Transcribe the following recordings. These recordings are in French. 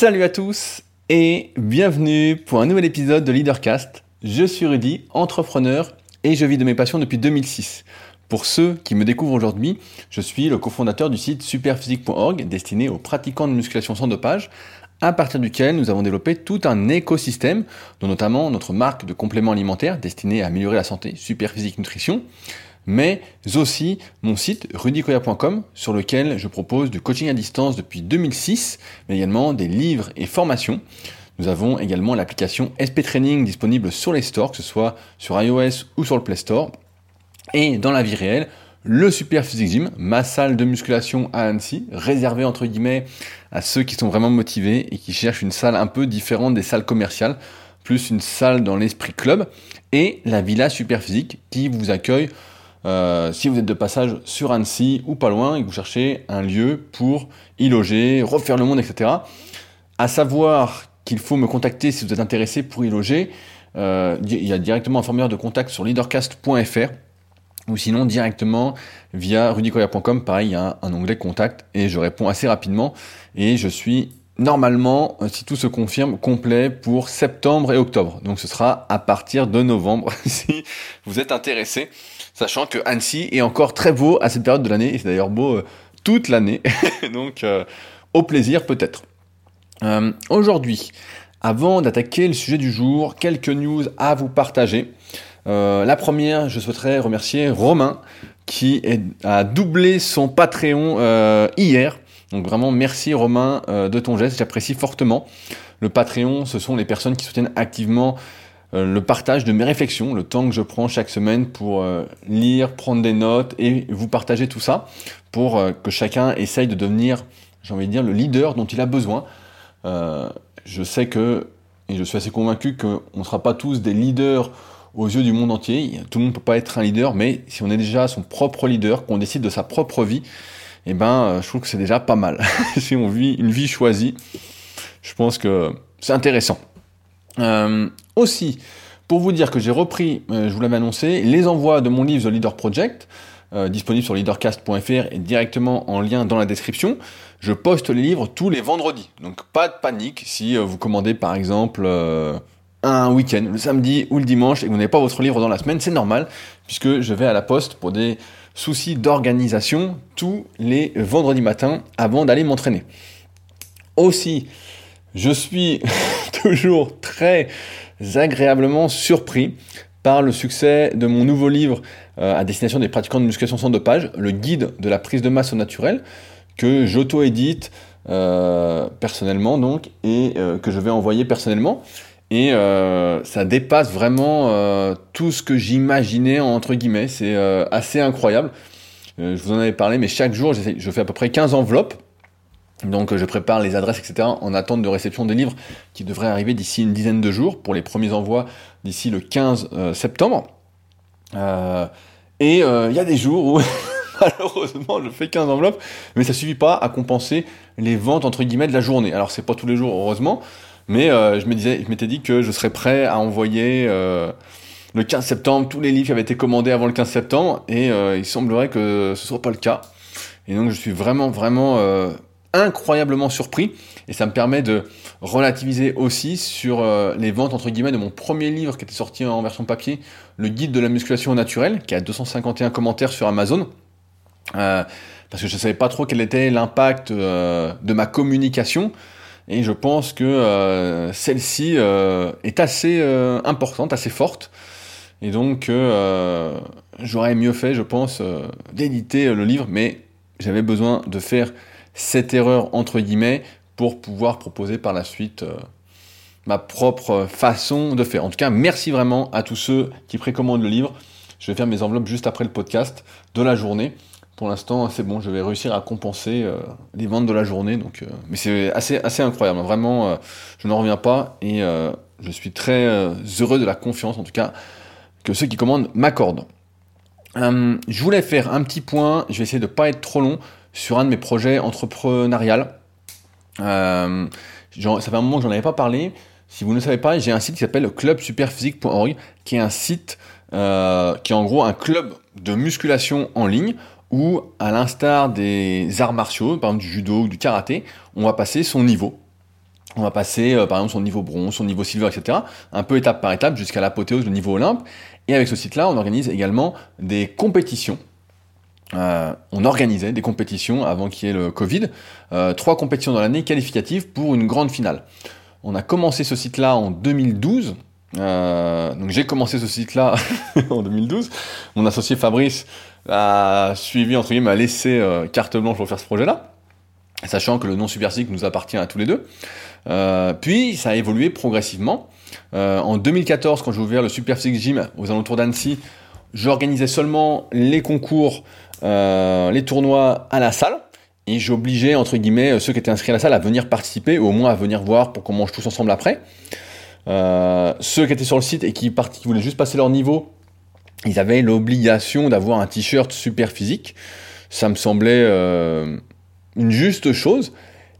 Salut à tous et bienvenue pour un nouvel épisode de Leadercast. Je suis Rudy, entrepreneur et je vis de mes passions depuis 2006. Pour ceux qui me découvrent aujourd'hui, je suis le cofondateur du site superphysique.org destiné aux pratiquants de musculation sans dopage, à partir duquel nous avons développé tout un écosystème, dont notamment notre marque de compléments alimentaires destinée à améliorer la santé, Superphysique Nutrition, mais aussi mon site rudicoya.com sur lequel je propose du coaching à distance depuis 2006, mais également des livres et formations. Nous avons également l'application SP Training disponible sur les stores, que ce soit sur iOS ou sur le Play Store. Et dans la vie réelle, le Super Physique Gym, ma salle de musculation à Annecy, réservée entre guillemets à ceux qui sont vraiment motivés et qui cherchent une salle un peu différente des salles commerciales, plus une salle dans l'esprit club, et la Villa Super Physique qui vous accueille euh, si vous êtes de passage sur Annecy ou pas loin et que vous cherchez un lieu pour y loger, refaire le monde, etc. À savoir qu'il faut me contacter si vous êtes intéressé pour y loger. Euh, il y a directement un formulaire de contact sur leadercast.fr ou sinon directement via rudicoya.com. Pareil, il y a un onglet contact et je réponds assez rapidement. Et je suis normalement, euh, si tout se confirme, complet pour septembre et octobre. Donc ce sera à partir de novembre si vous êtes intéressé sachant que Annecy est encore très beau à cette période de l'année, et c'est d'ailleurs beau euh, toute l'année, donc euh, au plaisir peut-être. Euh, aujourd'hui, avant d'attaquer le sujet du jour, quelques news à vous partager. la première, je souhaiterais remercier Romain qui a doublé son Patreon hier. Donc vraiment merci Romain de ton geste, j'apprécie fortement. Le Patreon, ce sont les personnes qui soutiennent activement le partage de mes réflexions, le temps que je prends chaque semaine pour euh, lire, prendre des notes et vous partager tout ça pour euh, que chacun essaye de devenir, j'ai envie de dire, le leader dont il a besoin. je sais que, et je suis assez convaincu qu'on ne sera pas tous des leaders aux yeux du monde entier. Tout le monde ne peut pas être un leader, mais si on est déjà son propre leader, qu'on décide de sa propre vie, eh ben, je trouve que c'est déjà pas mal. si on vit une vie choisie, je pense que c'est intéressant. Euh, aussi, pour vous dire que j'ai repris, euh, je vous l'avais annoncé, les envois de mon livre The Leader Project, euh, disponible sur leadercast.fr et directement en lien dans la description. Je poste les livres tous les vendredis. Donc pas de panique si vous commandez par exemple un week-end, le samedi ou le dimanche, et que vous n'avez pas votre livre dans la semaine, c'est normal, puisque je vais à la poste pour des soucis d'organisation tous les vendredis matins avant d'aller m'entraîner. Aussi, je suis toujours très agréablement surpris par le succès de mon nouveau livre euh, à destination des pratiquants de musculation sans dopage, le guide de la prise de masse au naturel, que j'auto-édite euh, personnellement donc et euh, que je vais envoyer personnellement. Et ça dépasse vraiment tout ce que j'imaginais entre guillemets. C'est assez incroyable. je vous en avais parlé, mais chaque jour, je fais à peu près 15 enveloppes donc je prépare les adresses, etc. en attente de réception des livres qui devraient arriver d'ici une dizaine de jours pour les premiers envois d'ici le 15 euh, septembre. Euh, et euh, il y a des jours où malheureusement je fais 15 enveloppes, mais ça suffit pas à compenser les ventes entre guillemets de la journée. Alors c'est pas tous les jours heureusement, mais je me disais, je m'étais dit que je serais prêt à envoyer le 15 septembre tous les livres qui avaient été commandés avant le 15 septembre, et il semblerait que ce soit pas le cas. Et donc je suis vraiment vraiment incroyablement surpris. Et ça me permet de relativiser aussi sur euh, les ventes entre guillemets de mon premier livre qui était sorti en version papier, le guide de la musculation naturelle, qui a 251 commentaires sur Amazon. Euh, parce que je ne savais pas trop quel était l'impact euh, de ma communication. Et je pense que celle-ci est assez importante, assez forte. Et donc j'aurais mieux fait, je pense, d'éditer le livre, mais j'avais besoin de faire cette erreur entre guillemets pour pouvoir proposer par la suite euh, ma propre façon de faire. En tout cas, merci vraiment à tous ceux qui précommandent le livre. Je vais faire mes enveloppes juste après le podcast de la journée. Pour l'instant, c'est bon, je vais réussir à compenser euh, les ventes de la journée. Donc, euh, mais c'est assez, assez incroyable. Vraiment, je n'en reviens pas et je suis très heureux de la confiance, en tout cas, que ceux qui commandent m'accordent. je voulais faire un petit point. Je vais essayer de ne pas être trop long sur un de mes projets entrepreneurial. Euh, ça fait un moment que j'en avais pas parlé. Si vous ne savez pas, j'ai un site qui s'appelle clubsuperphysique.org, qui est un site euh, qui est en gros un club de musculation en ligne où, à l'instar des arts martiaux, par exemple du judo ou du karaté, on va passer son niveau. on va passer par exemple son niveau bronze, son niveau silver, etc. Un peu étape par étape jusqu'à l'apothéose, le niveau Olympe. Et avec ce site-là, on organise également des compétitions. On organisait des compétitions avant qu'il y ait le Covid. trois compétitions dans l'année qualificatives pour une grande finale. On a commencé ce site-là en 2012. Euh, donc j'ai commencé ce site-là en 2012. Mon associé Fabrice a suivi, entre guillemets, m'a laissé euh, carte blanche pour faire ce projet-là, sachant que le nom Superphysique nous appartient à tous les deux. Euh, puis ça a évolué progressivement. en 2014, quand j'ai ouvert le Superphysique Gym aux alentours d'Annecy, j'organisais seulement les concours, les tournois à la salle. Et j'obligeais, entre guillemets, ceux qui étaient inscrits à la salle à venir participer, ou au moins à venir voir pour qu'on mange tous ensemble après. Euh, ceux qui étaient sur le site et qui, voulaient juste passer leur niveau, ils avaient l'obligation d'avoir un t-shirt super physique. Ça me semblait euh, une juste chose.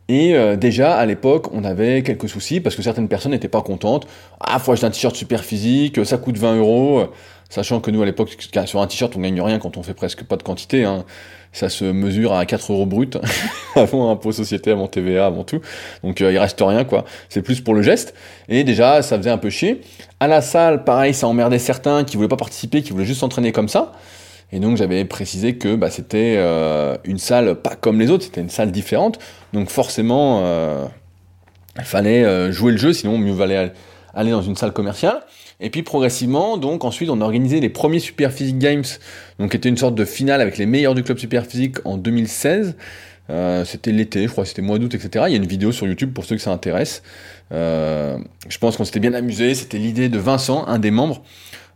Et euh, déjà à l'époque, on avait quelques soucis parce que certaines personnes n'étaient pas contentes. Ah, faut acheter un t-shirt super physique, ça coûte 20 euros. Sachant que nous à l'époque, sur un t-shirt, on gagne rien quand on fait presque pas de quantité. Hein ça se mesure à 4 euros brut, avant impôt société, avant TVA, avant tout. Donc euh, il reste rien, quoi. C'est plus pour le geste. Et déjà, ça faisait un peu chier. À la salle, pareil, ça emmerdait certains qui voulaient pas participer, qui voulaient juste s'entraîner comme ça. Et donc j'avais précisé que bah, c'était euh, une salle pas comme les autres, c'était une salle différente. Donc forcément, euh, il fallait jouer le jeu, sinon mieux valait aller dans une salle commerciale. Et puis progressivement, donc ensuite, on a organisé les premiers Super Physique Games, donc qui était une sorte de finale avec les meilleurs du club Super Physique en 2016. Euh, c'était l'été, je crois, c'était mois d'août, etc. Il y a une vidéo sur YouTube pour ceux que ça intéresse. Euh, je pense qu'on s'était bien amusé. C'était l'idée de Vincent, un des membres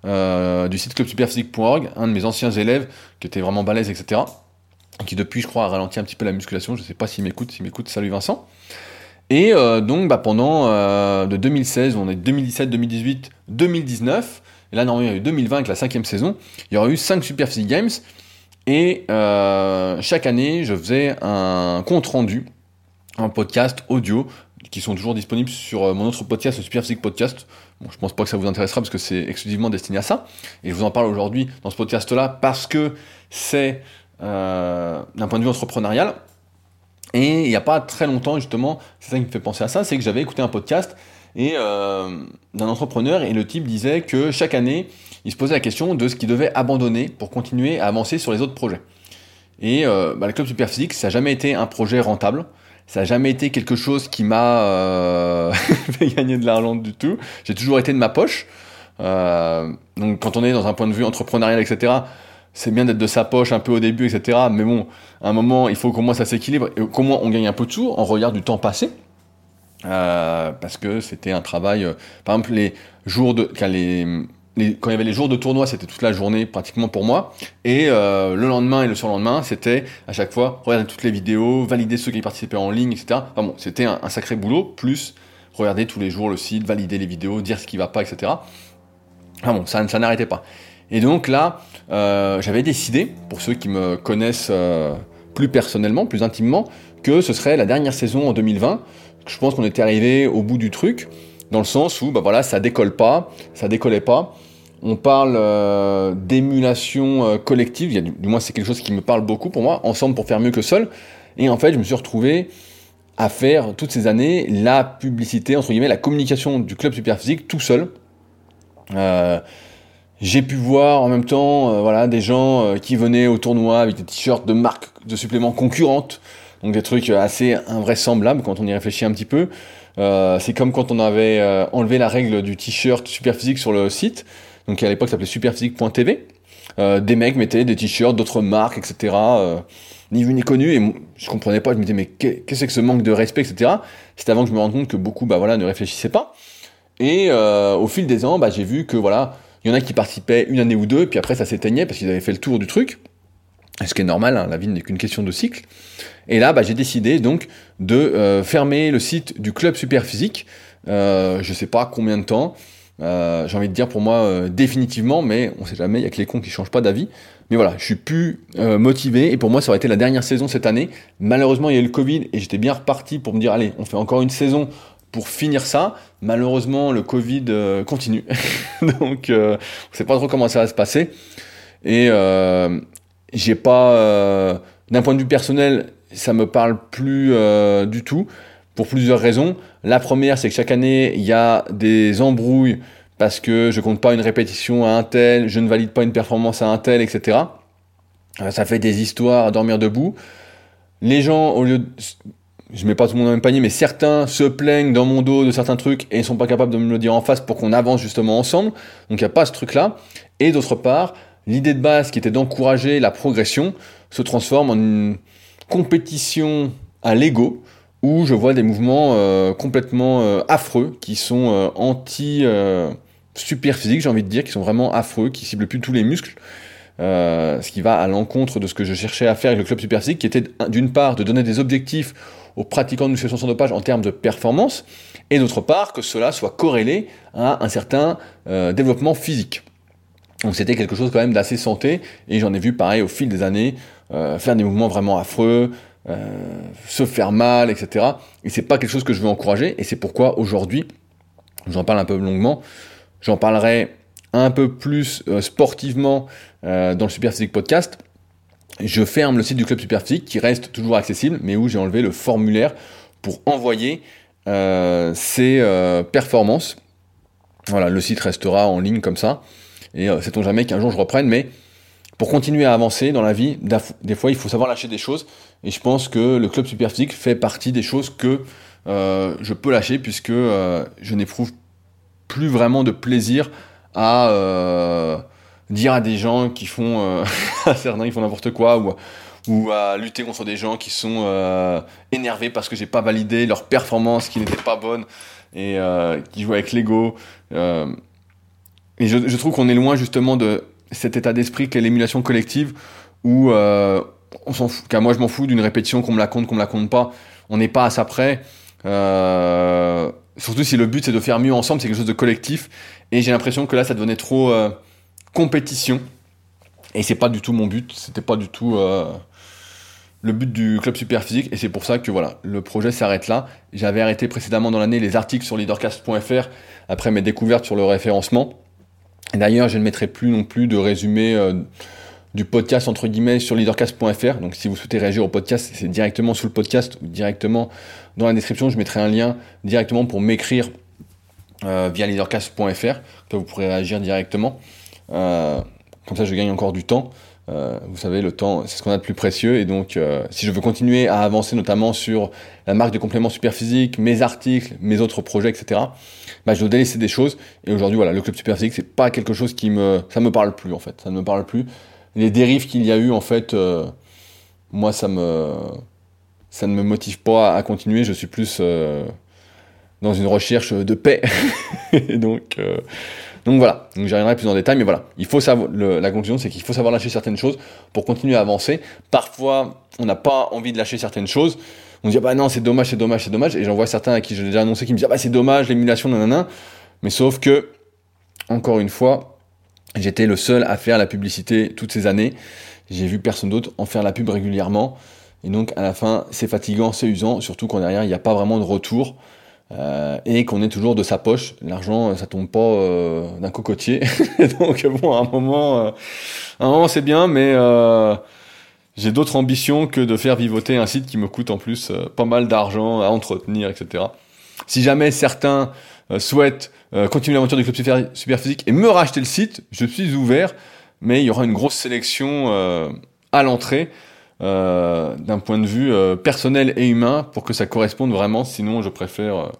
euh, du site clubsuperphysique.org, un de mes anciens élèves qui était vraiment balèze, etc. Qui depuis, je crois, a ralenti un petit peu la musculation. Je sais pas s'il m'écoute. S'il m'écoute, salut Vincent. Et euh, donc bah, pendant euh, de 2016, on est 2017, 2018, 2019, et là normalement il y a eu 2020 avec la cinquième saison, il y aura eu 5 Super Physique Games, et chaque année je faisais un compte rendu, un podcast audio, qui sont toujours disponibles sur mon autre podcast, le Super Physique Podcast. Bon, je pense pas que ça vous intéressera parce que c'est exclusivement destiné à ça, et je vous en parle aujourd'hui dans ce podcast-là parce que c'est d'un point de vue entrepreneurial, et il n'y a pas très longtemps, justement, c'est ça qui me fait penser à ça, c'est que j'avais écouté un podcast et euh, d'un entrepreneur et le type disait que chaque année, il se posait la question de ce qu'il devait abandonner pour continuer à avancer sur les autres projets. Et euh, bah, le club Superphysique, ça n'a jamais été un projet rentable. Ça n'a jamais été quelque chose qui m'a euh, fait gagner de l'argent du tout. J'ai toujours été de ma poche. Euh, donc quand on est dans un point de vue entrepreneurial, etc., c'est bien d'être de sa poche un peu au début, etc. Mais bon, à un moment, il faut qu'au moins ça s'équilibre et qu'au moins on gagne un peu de sous en regard du temps passé. Euh, parce que c'était un travail. Euh, par exemple, les jours de. Quand, les, quand il y avait les jours de tournoi, c'était toute la journée pratiquement pour moi. Et euh, le lendemain et le surlendemain, c'était à chaque fois regarder toutes les vidéos, valider ceux qui participaient en ligne, etc. Enfin bon, c'était un, sacré boulot, plus regarder tous les jours le site, valider les vidéos, dire ce qui va pas, etc. Enfin bon, ça, ça n'arrêtait pas. Et donc là, euh, j'avais décidé, pour ceux qui me connaissent euh, plus personnellement, plus intimement, que ce serait la dernière saison en 2020. Je pense qu'on était arrivé au bout du truc, dans le sens où bah voilà, ça décolle pas, ça décollait pas. On parle euh, d'émulation collective, il du, moins c'est quelque chose qui me parle beaucoup pour moi, ensemble pour faire mieux que seul. Et en fait, je me suis retrouvé à faire toutes ces années la publicité, entre guillemets, la communication du club Superphysique tout seul. Euh, j'ai pu voir en même temps euh, voilà, des gens euh, qui venaient au tournoi avec des t-shirts de marques de suppléments concurrentes, donc des trucs assez invraisemblables quand on y réfléchit un petit peu. Euh, c'est comme quand on avait euh, enlevé la règle du t-shirt Superphysique sur le site, donc à l'époque s'appelait superphysique.tv. des mecs mettaient des t-shirts d'autres marques, etc. ni vu ni connu, et je comprenais pas, je me disais mais qu'est-ce que c'est que ce manque de respect, etc. C'était avant que je me rende compte que beaucoup bah, voilà, ne réfléchissaient pas. Et au fil des ans, bah, j'ai vu que voilà, il y en a qui participaient une année ou deux, puis après ça s'éteignait parce qu'ils avaient fait le tour du truc. Ce qui est normal, hein, la vie n'est qu'une question de cycle. Et là, bah, j'ai décidé donc de euh, fermer le site du club super physique. Euh, je sais pas combien de temps. Euh, j'ai envie de dire pour moi euh, définitivement, mais on sait jamais, il y a que les cons qui changent pas d'avis. Mais voilà, je suis plus motivé et pour moi ça aurait été la dernière saison cette année. Malheureusement il y a eu le Covid et j'étais bien reparti pour me dire allez, on fait encore une saison pour finir ça, malheureusement, le Covid euh, continue. Donc, euh, on sait pas trop comment ça va se passer. Et euh, j'ai pas, euh, d'un point de vue personnel, ça me parle plus du tout. Pour plusieurs raisons. La première, c'est que chaque année, il y a des embrouilles parce que je compte pas une répétition à un tel, je ne valide pas une performance à un tel, etc. Euh, ça fait des histoires à dormir debout. Les gens, au lieu de... Je mets pas tout le monde dans le même panier, mais certains se plaignent dans mon dos de certains trucs et ne sont pas capables de me le dire en face pour qu'on avance justement ensemble. Donc il n'y a pas ce truc-là. Et d'autre part, l'idée de base qui était d'encourager la progression se transforme en une compétition à l'ego où je vois des mouvements euh, complètement euh, affreux qui sont euh, anti super physiques, j'ai envie de dire, qui sont vraiment affreux, qui ciblent plus tous les muscles. ce qui va à l'encontre de ce que je cherchais à faire avec le club super physique, qui était d'une part de donner des objectifs aux pratiquants de musculation sans dopage en termes de performance, et d'autre part que cela soit corrélé à un certain développement physique. Donc c'était quelque chose quand même d'assez santé, et j'en ai vu pareil au fil des années faire des mouvements vraiment affreux, se faire mal, etc. Et c'est pas quelque chose que je veux encourager, et c'est pourquoi aujourd'hui, j'en parle un peu longuement, j'en parlerai un peu plus euh, sportivement euh, dans le Superphysique Podcast. Je ferme le site du Club Superphysique qui reste toujours accessible, mais où j'ai enlevé le formulaire pour envoyer euh, ces performances. Voilà, le site restera en ligne comme ça. Et sait-on jamais qu'un jour je reprenne, mais pour continuer à avancer dans la vie, des fois il faut savoir lâcher des choses. Et je pense que le club super physique fait partie des choses que euh, je peux lâcher puisque euh, je n'éprouve plus vraiment de plaisir à euh, dire à des gens qui font certains qui font n'importe quoi ou, à lutter contre des gens qui sont énervés parce que j'ai pas validé leur performance qui n'était pas bonne et qui jouent avec l'ego. et je trouve qu'on est loin justement de cet état d'esprit qu'est l'émulation collective où on s'en fout. moi, je m'en fous d'une répétition, qu'on me la compte, qu'on me la compte pas. On n'est pas à ça près. Euh, surtout si le but c'est de faire mieux ensemble, c'est quelque chose de collectif. Et j'ai l'impression que là, ça devenait trop euh, compétition. Et c'est pas du tout mon but. C'était pas du tout euh, le but du club super physique. Et c'est pour ça que voilà, le projet s'arrête là. J'avais arrêté précédemment dans l'année les articles sur leadercast.fr après mes découvertes sur le référencement. D'ailleurs, je ne mettrai plus non plus de résumé du podcast entre guillemets sur leadercast.fr. Donc si vous souhaitez réagir au podcast, c'est directement sous le podcast ou directement dans la description. Je mettrai un lien directement pour m'écrire euh, via leadercast.fr. Vous pourrez réagir directement. Euh, comme ça, je gagne encore du temps. Euh, vous savez, le temps, c'est ce qu'on a de plus précieux. Et donc, si je veux continuer à avancer notamment sur la marque de compléments super physique, mes articles, mes autres projets, etc., bah, je dois délaisser des choses. Et aujourd'hui, voilà, le club super physique, c'est pas quelque chose qui me, ça me parle plus en fait. Ça ne me parle plus les dérives qu'il y a eu, en fait, euh, moi, ça me, ça ne me motive pas à continuer. Je suis plus euh, dans une recherche de paix. donc, euh, donc voilà. Donc j'y reviendrai plus en détail, mais voilà. Il faut savoir, la conclusion, c'est qu'il faut savoir lâcher certaines choses pour continuer à avancer. Parfois, on n'a pas envie de lâcher certaines choses. On dit, ah bah non, c'est dommage, c'est dommage, c'est dommage. Et j'en vois certains à qui j'ai déjà annoncé qui me disent, ah bah c'est dommage, l'émulation, nanana. Mais sauf que, encore une fois, J'étais le seul à faire la publicité toutes ces années. J'ai vu personne d'autre en faire la pub régulièrement. Et donc à la fin, c'est fatigant, c'est usant, surtout quand derrière, il n'y a pas vraiment de retour. Euh, et qu'on est toujours de sa poche. L'argent, ça tombe pas euh, d'un cocotier. donc bon, à un moment, euh, un moment c'est bien, mais j'ai d'autres ambitions que de faire vivoter un site qui me coûte en plus pas mal d'argent à entretenir, etc. Si jamais certains souhaitent euh, continuer l'aventure du club super, physique et me racheter le site, je suis ouvert, mais il y aura une grosse sélection euh, à l'entrée euh, d'un point de vue personnel et humain pour que ça corresponde vraiment. Sinon, je préfère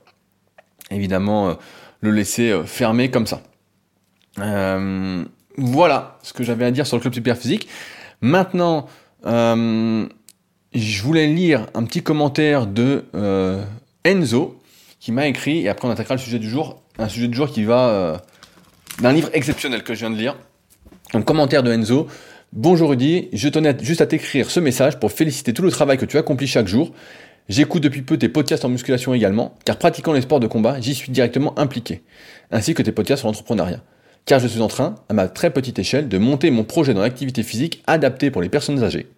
évidemment le laisser fermé comme ça. voilà ce que j'avais à dire sur le club super physique. Maintenant, je voulais lire un petit commentaire de Enzo qui m'a écrit, et après on attaquera le sujet du jour, un sujet du jour qui va euh, d'un livre exceptionnel que je viens de lire. Un commentaire de Enzo. Bonjour Rudy, je tenais juste à t'écrire ce message pour féliciter tout le travail que tu accomplis chaque jour. J'écoute depuis peu tes podcasts en musculation également, car pratiquant les sports de combat, j'y suis directement impliqué, ainsi que tes podcasts sur l'entrepreneuriat. Car je suis en train, à ma très petite échelle, de monter mon projet dans l'activité physique adaptée pour les personnes âgées,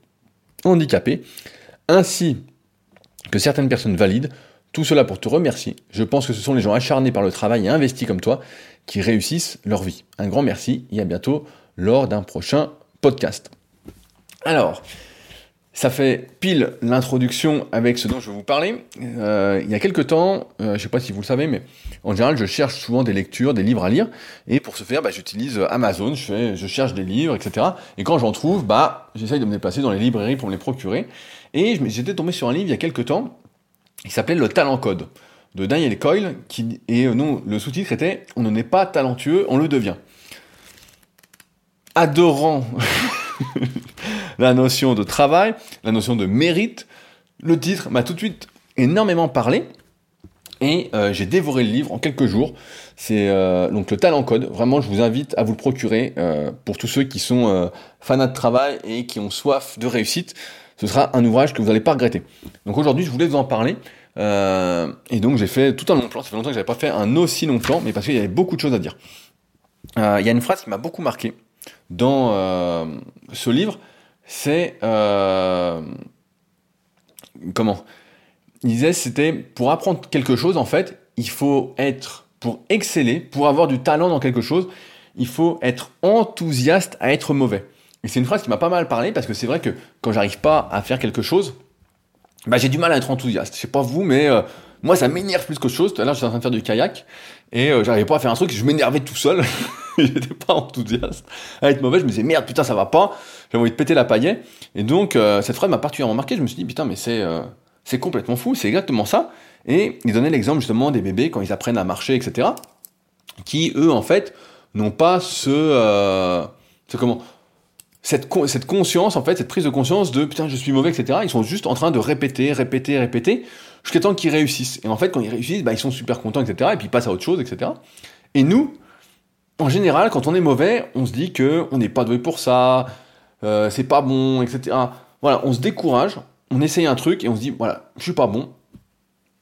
handicapées, ainsi que certaines personnes valides, tout cela pour te remercier. Je pense que ce sont les gens acharnés par le travail et investis comme toi qui réussissent leur vie. Un grand merci et à bientôt lors d'un prochain podcast. Alors, ça fait pile l'introduction avec ce dont je vais vous parler. Euh, il y a quelques temps, euh, je ne sais pas si vous le savez, mais en général, je cherche souvent des lectures, des livres à lire, et pour ce faire, bah, j'utilise Amazon, je, cherche des livres, etc. Et quand j'en trouve, bah, j'essaye de me déplacer dans les librairies pour me les procurer. Et j'étais tombé sur un livre il y a quelques temps, qui s'appelait Le Talent Code, de Daniel Coyle, et euh, le sous-titre était On ne est pas talentueux, on le devient. Adorant la notion de travail, la notion de mérite. Le titre m'a tout de suite énormément parlé. Et euh, j'ai dévoré le livre en quelques jours. C'est euh, donc le Talent Code. Vraiment, je vous invite à vous le procurer euh, pour tous ceux qui sont fanats de travail et qui ont soif de réussite. Ce sera un ouvrage que vous n'allez pas regretter. Donc aujourd'hui, je voulais vous en parler. et donc j'ai fait tout un long plan. Ça fait longtemps que j'avais pas fait un aussi long plan, mais parce qu'il y avait beaucoup de choses à dire. Il y a une phrase qui m'a beaucoup marqué dans ce livre c'est euh, comment? Il disait c'était pour apprendre quelque chose en fait, il faut être pour exceller, pour avoir du talent dans quelque chose, il faut être enthousiaste à être mauvais. Et c'est une phrase qui m'a pas mal parlé parce que c'est vrai que quand j'arrive pas à faire quelque chose, bah, j'ai du mal à être enthousiaste. Je sais pas vous, mais euh, moi ça m'énerve plus qu'autre chose. Tout à l'heure j'étais en train de faire du kayak et euh, j'arrivais pas à faire un truc, je m'énervais tout seul. j'étais pas enthousiaste à être mauvais. Je me disais merde, putain, ça va pas. J'avais envie de péter la paillette. Et donc, euh, cette phrase m'a particulièrement marqué. Je me suis dit, putain, mais c'est euh, complètement fou. C'est exactement ça. Et il donnait l'exemple justement des bébés quand ils apprennent à marcher, etc. Qui, eux, en fait, n'ont pas ce. Euh, comment cette, cette conscience, en fait, cette prise de conscience de putain, je suis mauvais, etc. Ils sont juste en train de répéter, répéter, répéter, jusqu'à temps qu'ils réussissent. Et en fait, quand ils réussissent, bah, ils sont super contents, etc. Et puis ils passent à autre chose, etc. Et nous, en général, quand on est mauvais, on se dit que on n'est pas doué pour ça, euh, c'est pas bon, etc. Voilà, on se décourage, on essaye un truc et on se dit voilà, je suis pas bon.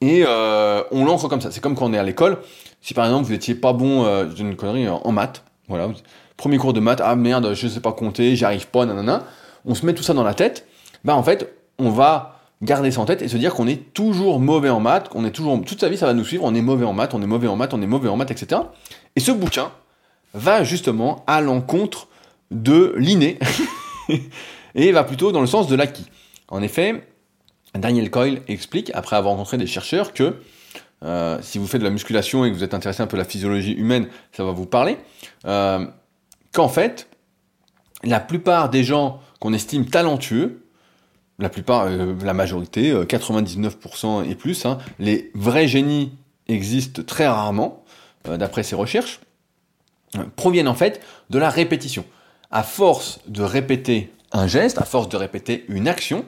Et euh, on lance comme ça. C'est comme quand on est à l'école. Si par exemple vous étiez pas bon, euh, une connerie, en maths, voilà, premier cours de maths, ah merde, je sais pas compter, j'y arrive pas, nanana. On se met tout ça dans la tête. Bah en fait, on va garder ça en tête et se dire qu'on est toujours mauvais en maths, qu'on est toujours toute sa vie ça va nous suivre, on est mauvais en maths, on est mauvais en maths, on est mauvais en maths, etc. Et ce bouquin, va justement à l'encontre de l'inné et va plutôt dans le sens de l'acquis. En effet, Daniel Coyle explique, après avoir rencontré des chercheurs, que euh, si vous faites de la musculation et que vous êtes intéressé un peu à la physiologie humaine, ça va vous parler, euh, qu'en fait, la plupart des gens qu'on estime talentueux, la plupart, euh, la majorité, 99% et plus, hein, les vrais génies existent très rarement, d'après ces recherches, proviennent en fait de la répétition. À force de répéter un geste, à force de répéter une action,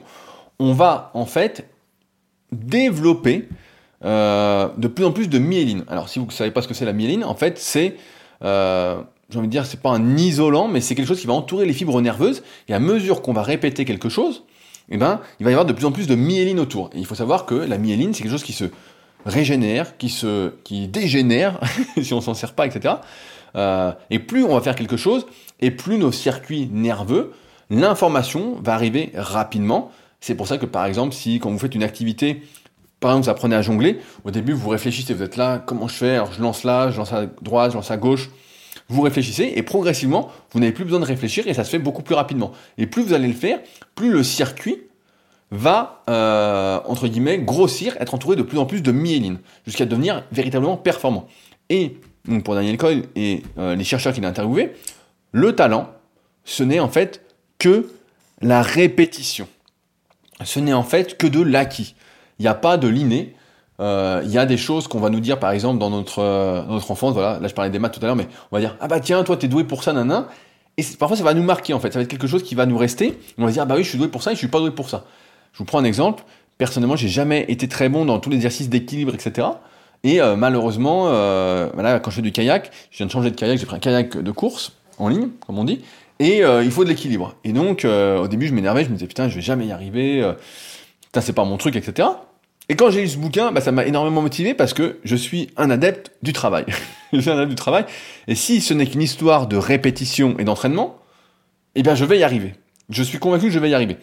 on va en fait développer euh, de plus en plus de myéline. Alors si vous ne savez pas ce que c'est la myéline, en fait c'est, euh, j'ai envie de dire, c'est pas un isolant, mais c'est quelque chose qui va entourer les fibres nerveuses. Et à mesure qu'on va répéter quelque chose, eh ben, il va y avoir de plus en plus de myéline autour. Et il faut savoir que la myéline, c'est quelque chose qui se régénère, qui se, qui dégénère, si on s'en sert pas, etc. Euh, et plus on va faire quelque chose, et plus nos circuits nerveux, l'information va arriver rapidement. C'est pour ça que par exemple, si quand vous faites une activité, par exemple vous apprenez à jongler, au début vous réfléchissez, vous êtes là, comment je fais? Je lance là, je lance à droite, je lance à gauche. Vous réfléchissez et progressivement, vous n'avez plus besoin de réfléchir et ça se fait beaucoup plus rapidement. Et plus vous allez le faire, plus le circuit va, euh, entre guillemets, grossir, être entouré de plus en plus de myéline, jusqu'à devenir véritablement performant. Et donc pour Daniel Coyle et euh, les chercheurs qu'il a interviewés, le talent, ce n'est en fait que la répétition. Ce n'est en fait que de l'acquis. Il n'y a pas de l'inné. Euh, il y a des choses qu'on va nous dire, par exemple, dans notre, euh, enfance. Voilà, là je parlais des maths tout à l'heure, mais on va dire ah bah tiens, toi t'es doué pour ça, nana. Et parfois ça va nous marquer en fait. Ça va être quelque chose qui va nous rester. On va dire ah bah oui, je suis doué pour ça et je suis pas doué pour ça. Je vous prends un exemple. Personnellement, j'ai jamais été très bon dans tous les exercices d'équilibre, etc. Et euh, malheureusement, euh, voilà, quand je fais du kayak, je viens de changer de kayak, j'ai pris un kayak de course en ligne, comme on dit, et euh, il faut de l'équilibre. Et donc, au début, je m'énervais, je me disais putain, je vais jamais y arriver, putain, c'est pas mon truc, etc. Et quand j'ai lu ce bouquin, bah, ça m'a énormément motivé parce que je suis un adepte du travail. je suis un adepte du travail. Et si ce n'est qu'une histoire de répétition et d'entraînement, eh bien, je vais y arriver. Je suis convaincu que je vais y arriver.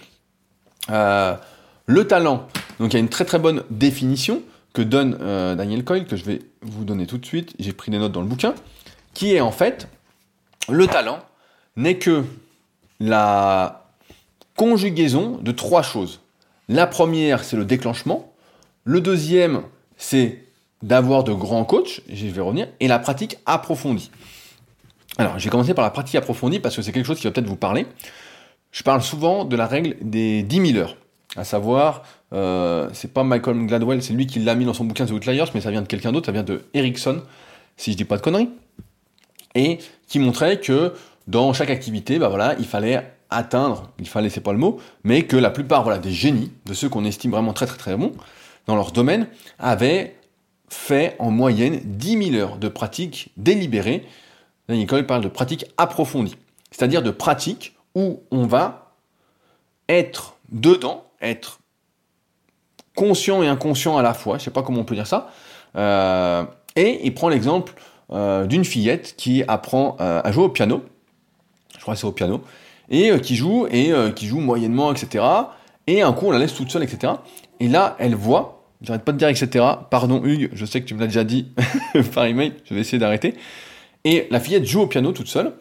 le talent, donc il y a une très très bonne définition que donne euh, Daniel Coyle, que je vais vous donner tout de suite, j'ai pris des notes dans le bouquin, qui est en fait, le talent n'est que la conjugaison de trois choses. La première, c'est le déclenchement. Le deuxième, c'est d'avoir de grands coachs, j'y vais revenir, et la pratique approfondie. Alors, je vais commencer par la pratique approfondie parce que c'est quelque chose qui va peut-être vous parler. Je parle souvent de la règle des 10 000 heures, à savoir, euh, c'est pas Michael Gladwell, c'est lui qui l'a mis dans son bouquin The Outliers, mais ça vient de quelqu'un d'autre, ça vient de Erickson, si je dis pas de conneries, et qui montrait que dans chaque activité, bah voilà, il fallait atteindre, il fallait, c'est pas le mot, mais que la plupart voilà, des génies, de ceux qu'on estime vraiment très très très bons dans leur domaine, avaient fait en moyenne 10 000 heures de pratique délibérée. Nicole parle de pratique approfondie, c'est-à-dire de pratique où on va être dedans, être conscient et inconscient à la fois, je sais pas comment on peut dire ça, euh, et il prend l'exemple euh, d'une fillette qui apprend euh, à jouer au piano, je crois que c'est au piano, et qui joue, et qui joue moyennement, etc. Et un coup, on la laisse toute seule, etc. Et là, elle voit, j'arrête pas de dire, etc. Pardon Hugues, je sais que tu me l'as déjà dit par email, je vais essayer d'arrêter. Et la fillette joue au piano toute seule,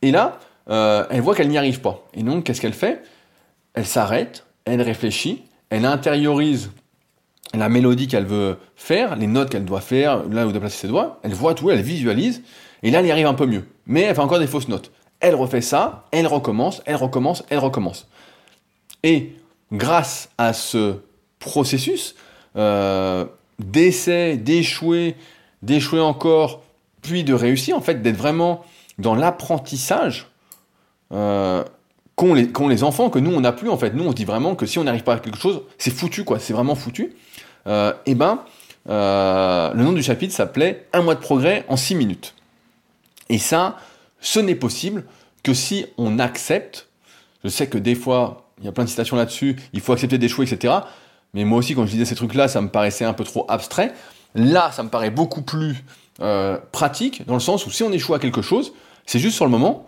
et là, elle voit qu'elle n'y arrive pas. Et donc, qu'est-ce qu'elle fait? Elle s'arrête, elle réfléchit, elle intériorise la mélodie qu'elle veut faire, les notes qu'elle doit faire, là où doit placer ses doigts, elle voit tout, elle visualise, et là, elle y arrive un peu mieux. Mais elle fait encore des fausses notes. Elle refait ça, elle recommence, elle recommence, elle recommence. Et grâce à ce processus euh, d'essai, d'échouer, d'échouer encore, puis de réussir, en fait, d'être vraiment dans l'apprentissage euh, qu'ont les, enfants, que nous on n'a plus en fait. Nous on dit vraiment que si on n'arrive pas à quelque chose, c'est foutu quoi, c'est vraiment foutu. Euh, et eh ben, euh, le nom du chapitre s'appelait Un mois de progrès en 6 minutes. Et ça, ce n'est possible que si on accepte. Je sais que des fois, il y a plein de citations là-dessus, il faut accepter d'échouer, etc. Mais moi aussi, quand je disais ces trucs-là, ça me paraissait un peu trop abstrait. Là, ça me paraît beaucoup plus euh, pratique, dans le sens où si on échoue à quelque chose, c'est juste sur le moment,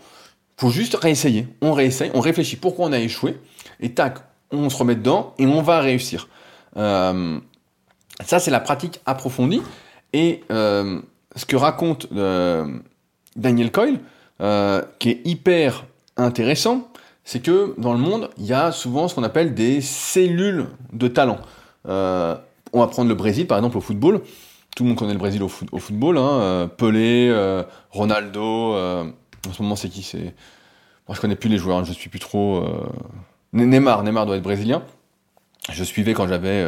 faut juste réessayer. On réessaye, on réfléchit pourquoi on a échoué, et tac, on se remet dedans et on va réussir. Euh, ça, c'est la pratique approfondie. Et euh, ce que raconte euh, Daniel Coyle, qui est hyper intéressant, c'est que dans le monde, il y a souvent ce qu'on appelle des cellules de talent. on va prendre le Brésil, par exemple, au football. Tout le monde connaît le Brésil au, football. Hein. Pelé, Ronaldo en ce moment, c'est qui C'est moi, je connais plus les joueurs. Hein, je suis plus trop. Euh... Neymar, Neymar doit être brésilien. Je suivais quand j'avais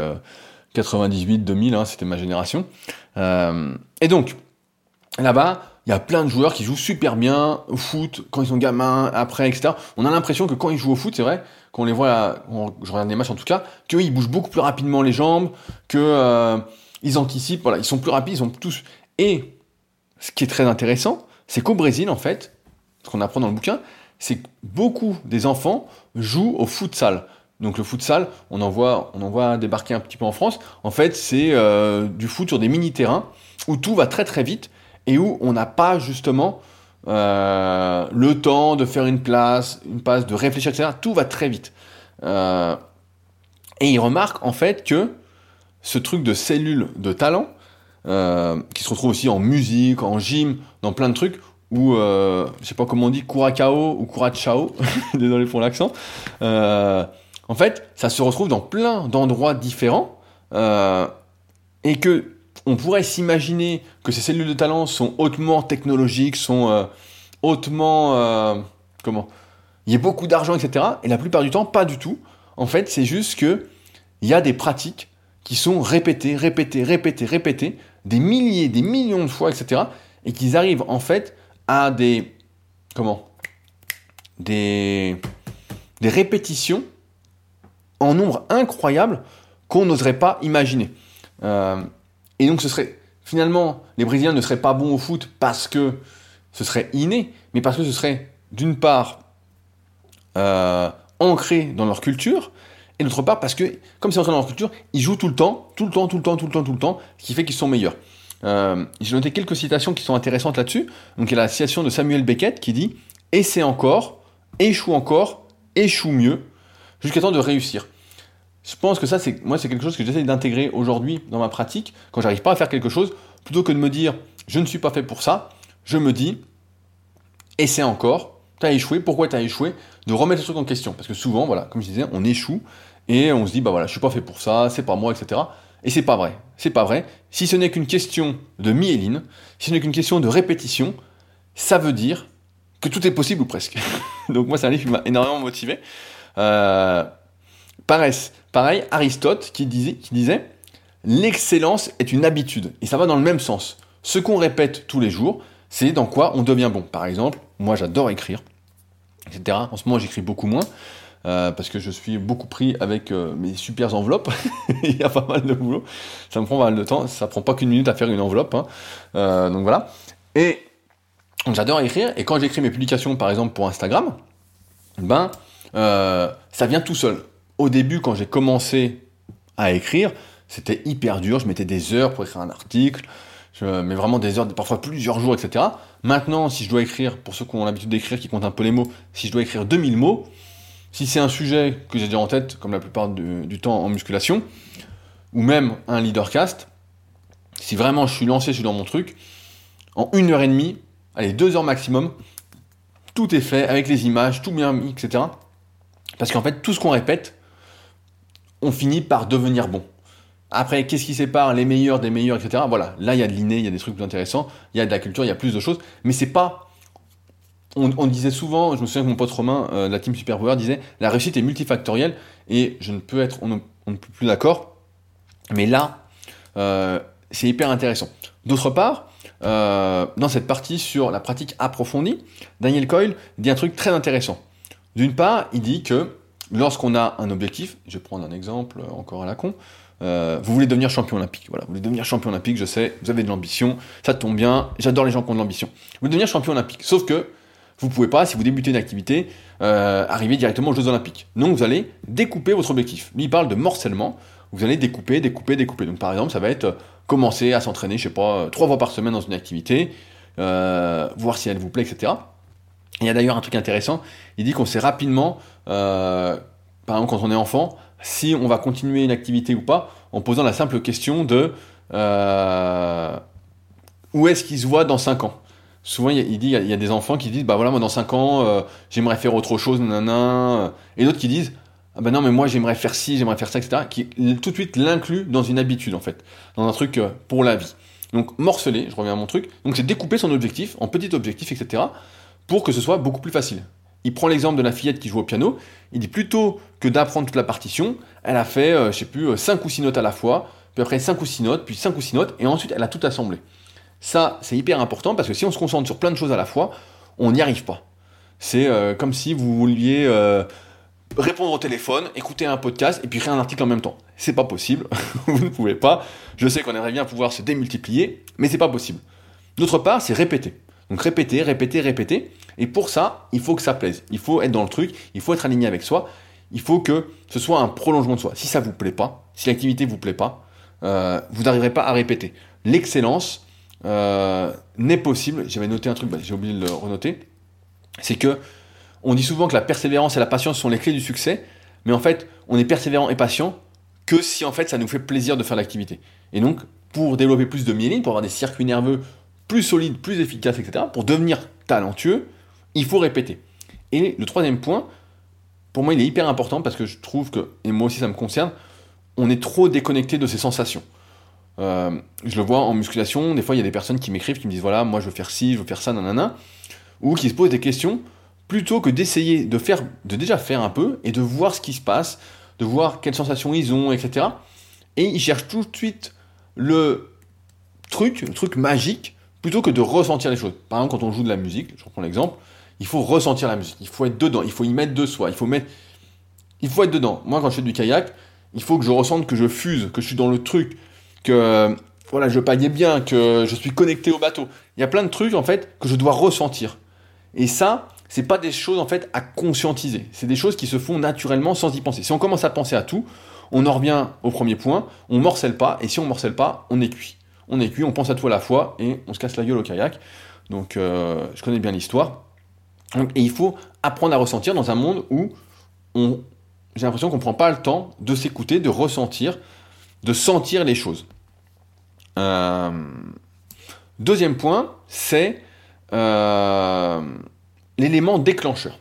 98, 2000. Hein, c'était ma génération. Euh... Et donc, là-bas, il y a plein de joueurs qui jouent super bien au foot quand ils sont gamins, après, etc. On a l'impression que quand ils jouent au foot, c'est vrai, qu'on les voit, je regarde des matchs en tout cas, qu'ils bougent beaucoup plus rapidement les jambes, que euh, ils anticipent, ils sont plus rapides, ils sont tous. Et ce qui est très intéressant, c'est qu'au Brésil, en fait, ce qu'on apprend dans le bouquin, c'est que beaucoup des enfants jouent au futsal. Donc le futsal, on en voit, on en voit débarquer un petit peu en France. En fait, c'est euh, du foot sur des mini-terrains où tout va très très vite et où on n'a pas justement euh, le temps de faire une place, une passe, de réfléchir, etc. Tout va très vite. Euh, et il remarque en fait que ce truc de cellules de talent, qui se retrouve aussi en musique, en gym, dans plein de trucs, ou euh, je sais pas comment on dit, Curacao ou Curacao, désolé pour l'accent. Euh, en fait, ça se retrouve dans plein d'endroits différents euh, et que on pourrait s'imaginer que ces cellules de talent sont hautement technologiques, sont euh, hautement comment Il y a beaucoup d'argent, etc. Et la plupart du temps, pas du tout. En fait, c'est juste que il y a des pratiques qui sont répétées, répétées, répétées, répétées, des milliers, des millions de fois, etc. Et qu'ils arrivent en fait à des comment des des répétitions en nombre incroyable qu'on n'oserait pas imaginer. Euh, et donc ce serait finalement les Brésiliens ne seraient pas bons au foot parce que ce serait inné, mais parce que ce serait d'une part euh, ancré dans leur culture et d'autre part parce que comme c'est ancré dans leur culture, ils jouent tout le temps, tout le temps, tout le temps, tout le temps, tout le temps, ce qui fait qu'ils sont meilleurs. Euh, j'ai noté quelques citations qui sont intéressantes là-dessus. Donc il y a la citation de Samuel Beckett qui dit Essaie encore, échoue encore, échoue mieux, jusqu'à temps de réussir. Je pense que ça, moi, c'est quelque chose que j'essaie d'intégrer aujourd'hui dans ma pratique. Quand j'arrive pas à faire quelque chose, plutôt que de me dire je ne suis pas fait pour ça, je me dis essaie encore, tu as échoué, pourquoi tu as échoué? De remettre le truc en question. Parce que souvent, voilà, comme je disais, on échoue et on se dit, bah voilà, je suis pas fait pour ça, c'est pas moi, etc. Et c'est pas vrai. C'est pas vrai. Si ce n'est qu'une question de myéline, si ce n'est qu'une question de répétition, ça veut dire que tout est possible ou presque. Donc moi, c'est un livre qui m'a énormément motivé. Euh, pareil, Aristote qui disait, qui disait l'excellence est une habitude. Et ça va dans le même sens. Ce qu'on répète tous les jours, c'est dans quoi on devient bon. Par exemple, moi j'adore écrire, etc. En ce moment, j'écris beaucoup moins. Euh, parce que je suis beaucoup pris avec euh, mes super enveloppes. Il y a pas mal de boulot. Ça me prend pas mal de temps. Ça prend pas qu'une minute à faire une enveloppe. Hein. Euh, donc voilà. Et j'adore écrire. Et quand j'écris mes publications, par exemple pour Instagram, ben ça vient tout seul. Au début, quand j'ai commencé à écrire, c'était hyper dur. Je mettais des heures pour écrire un article. Je mets vraiment des heures, parfois plusieurs jours, etc. Maintenant, si je dois écrire, pour ceux qui ont l'habitude d'écrire, qui comptent un peu les mots, si je dois écrire 2000 mots, si c'est un sujet que j'ai déjà en tête, comme la plupart du, temps en musculation, ou même un leadercast, si vraiment je suis lancé, je suis dans mon truc, en une heure et demie, allez, deux heures maximum, tout est fait avec les images, tout bien mis, etc. Parce qu'en fait, tout ce qu'on répète, on finit par devenir bon. Après, qu'est-ce qui sépare les meilleurs des meilleurs, etc. Voilà, là, il y a de l'inné, il y a des trucs intéressants, il y a de la culture, il y a plus de choses, mais c'est pas on, disait souvent, je me souviens que mon pote Romain euh, la team Superpower disait la réussite est multifactorielle et je ne peux être, on ne, peut plus d'accord. Mais là, euh, c'est hyper intéressant. D'autre part, euh, dans cette partie sur la pratique approfondie, Daniel Coyle dit un truc très intéressant. D'une part, il dit que lorsqu'on a un objectif, je vais prendre un exemple encore à la con, vous voulez devenir champion olympique, voilà, vous voulez devenir champion olympique, je sais, vous avez de l'ambition, ça tombe bien, j'adore les gens qui ont de l'ambition. Vous voulez devenir champion olympique, sauf que vous pouvez pas, si vous débutez une activité, euh, arriver directement aux Jeux Olympiques. Donc vous allez découper votre objectif. Lui, il parle de morcellement. Vous allez découper, découper, découper. Donc par exemple, ça va être euh, commencer à s'entraîner, je sais pas, euh, trois fois par semaine dans une activité, voir si elle vous plaît, etc. il y a d'ailleurs un truc intéressant. Il dit qu'on sait rapidement, par exemple quand on est enfant, si on va continuer une activité ou pas, en posant la simple question de où est-ce qu'il se voit dans 5 ans? Souvent il, dit il y, a des enfants qui disent bah voilà moi dans 5 ans euh, j'aimerais faire autre chose nanana et d'autres qui disent ah bah non mais moi j'aimerais faire ci j'aimerais faire ça etc qui tout de suite l'inclut dans une habitude en fait dans un truc euh, pour la vie. Donc morceler je reviens à mon truc donc c'est découper son objectif en petits objectifs etc pour que ce soit beaucoup plus facile. Il prend l'exemple de la fillette qui joue au piano. Il dit plutôt que d'apprendre toute la partition elle a fait euh, je sais plus 5 ou 6 notes à la fois puis après 5 ou 6 notes puis 5 ou 6 notes et ensuite elle a tout assemblé ça, c'est hyper important parce que si on se concentre sur plein de choses à la fois, on n'y arrive pas. C'est euh, comme si vous vouliez euh, répondre au téléphone, écouter un podcast et puis créer un article en même temps. C'est pas possible. vous ne pouvez pas. Je sais qu'on aimerait bien pouvoir se démultiplier, mais c'est pas possible. D'autre part, c'est répéter. Donc répéter, répéter, répéter. Et pour ça, il faut que ça plaise. Il faut être dans le truc. Il faut être aligné avec soi. Il faut que ce soit un prolongement de soi. Si ça vous plaît pas, si l'activité vous plaît pas, euh, vous n'arriverez pas à répéter. L'excellence, euh, n'est possible, j'avais noté un truc, bah, j'ai oublié de le renoter, c'est que on dit souvent que la persévérance et la patience sont les clés du succès, mais en fait, on est persévérant et patient que si en fait ça nous fait plaisir de faire l'activité. Et donc, pour développer plus de myéline, pour avoir des circuits nerveux plus solides, plus efficaces, etc., pour devenir talentueux, il faut répéter. Et le troisième point, pour moi, il est hyper important parce que je trouve que, et moi aussi ça me concerne, on est trop déconnecté de ses sensations. Euh, je le vois en musculation, des fois il y a des personnes qui m'écrivent, qui me disent voilà, moi je veux faire ci, je veux faire ça, nanana, ou qui se posent des questions, plutôt que d'essayer de faire, de déjà faire un peu et de voir ce qui se passe, de voir quelles sensations ils ont, etc. Et ils cherchent tout de suite le truc, le truc magique, plutôt que de ressentir les choses. Par exemple, quand on joue de la musique, je reprends l'exemple, il faut ressentir la musique, il faut être dedans, il faut y mettre de soi, il faut mettre, il faut être dedans. Moi, quand je fais du kayak, il faut que je ressente que je fuse, que je suis dans le truc, que voilà, je paillais bien, que je suis connecté au bateau. Il y a plein de trucs en fait que je dois ressentir. Et ça, c'est pas des choses en fait à conscientiser. C'est des choses qui se font naturellement sans y penser. Si on commence à penser à tout, on en revient au premier point, on morcelle pas, et si on morcelle pas, on est cuit. On est cuit, on pense à tout à la fois, et on se casse la gueule au kayak. Donc euh, je connais bien l'histoire. Et il faut apprendre à ressentir dans un monde où j'ai l'impression qu'on ne prend pas le temps de s'écouter, de ressentir, de sentir les choses. Euh, deuxième point, c'est euh, l'élément déclencheur.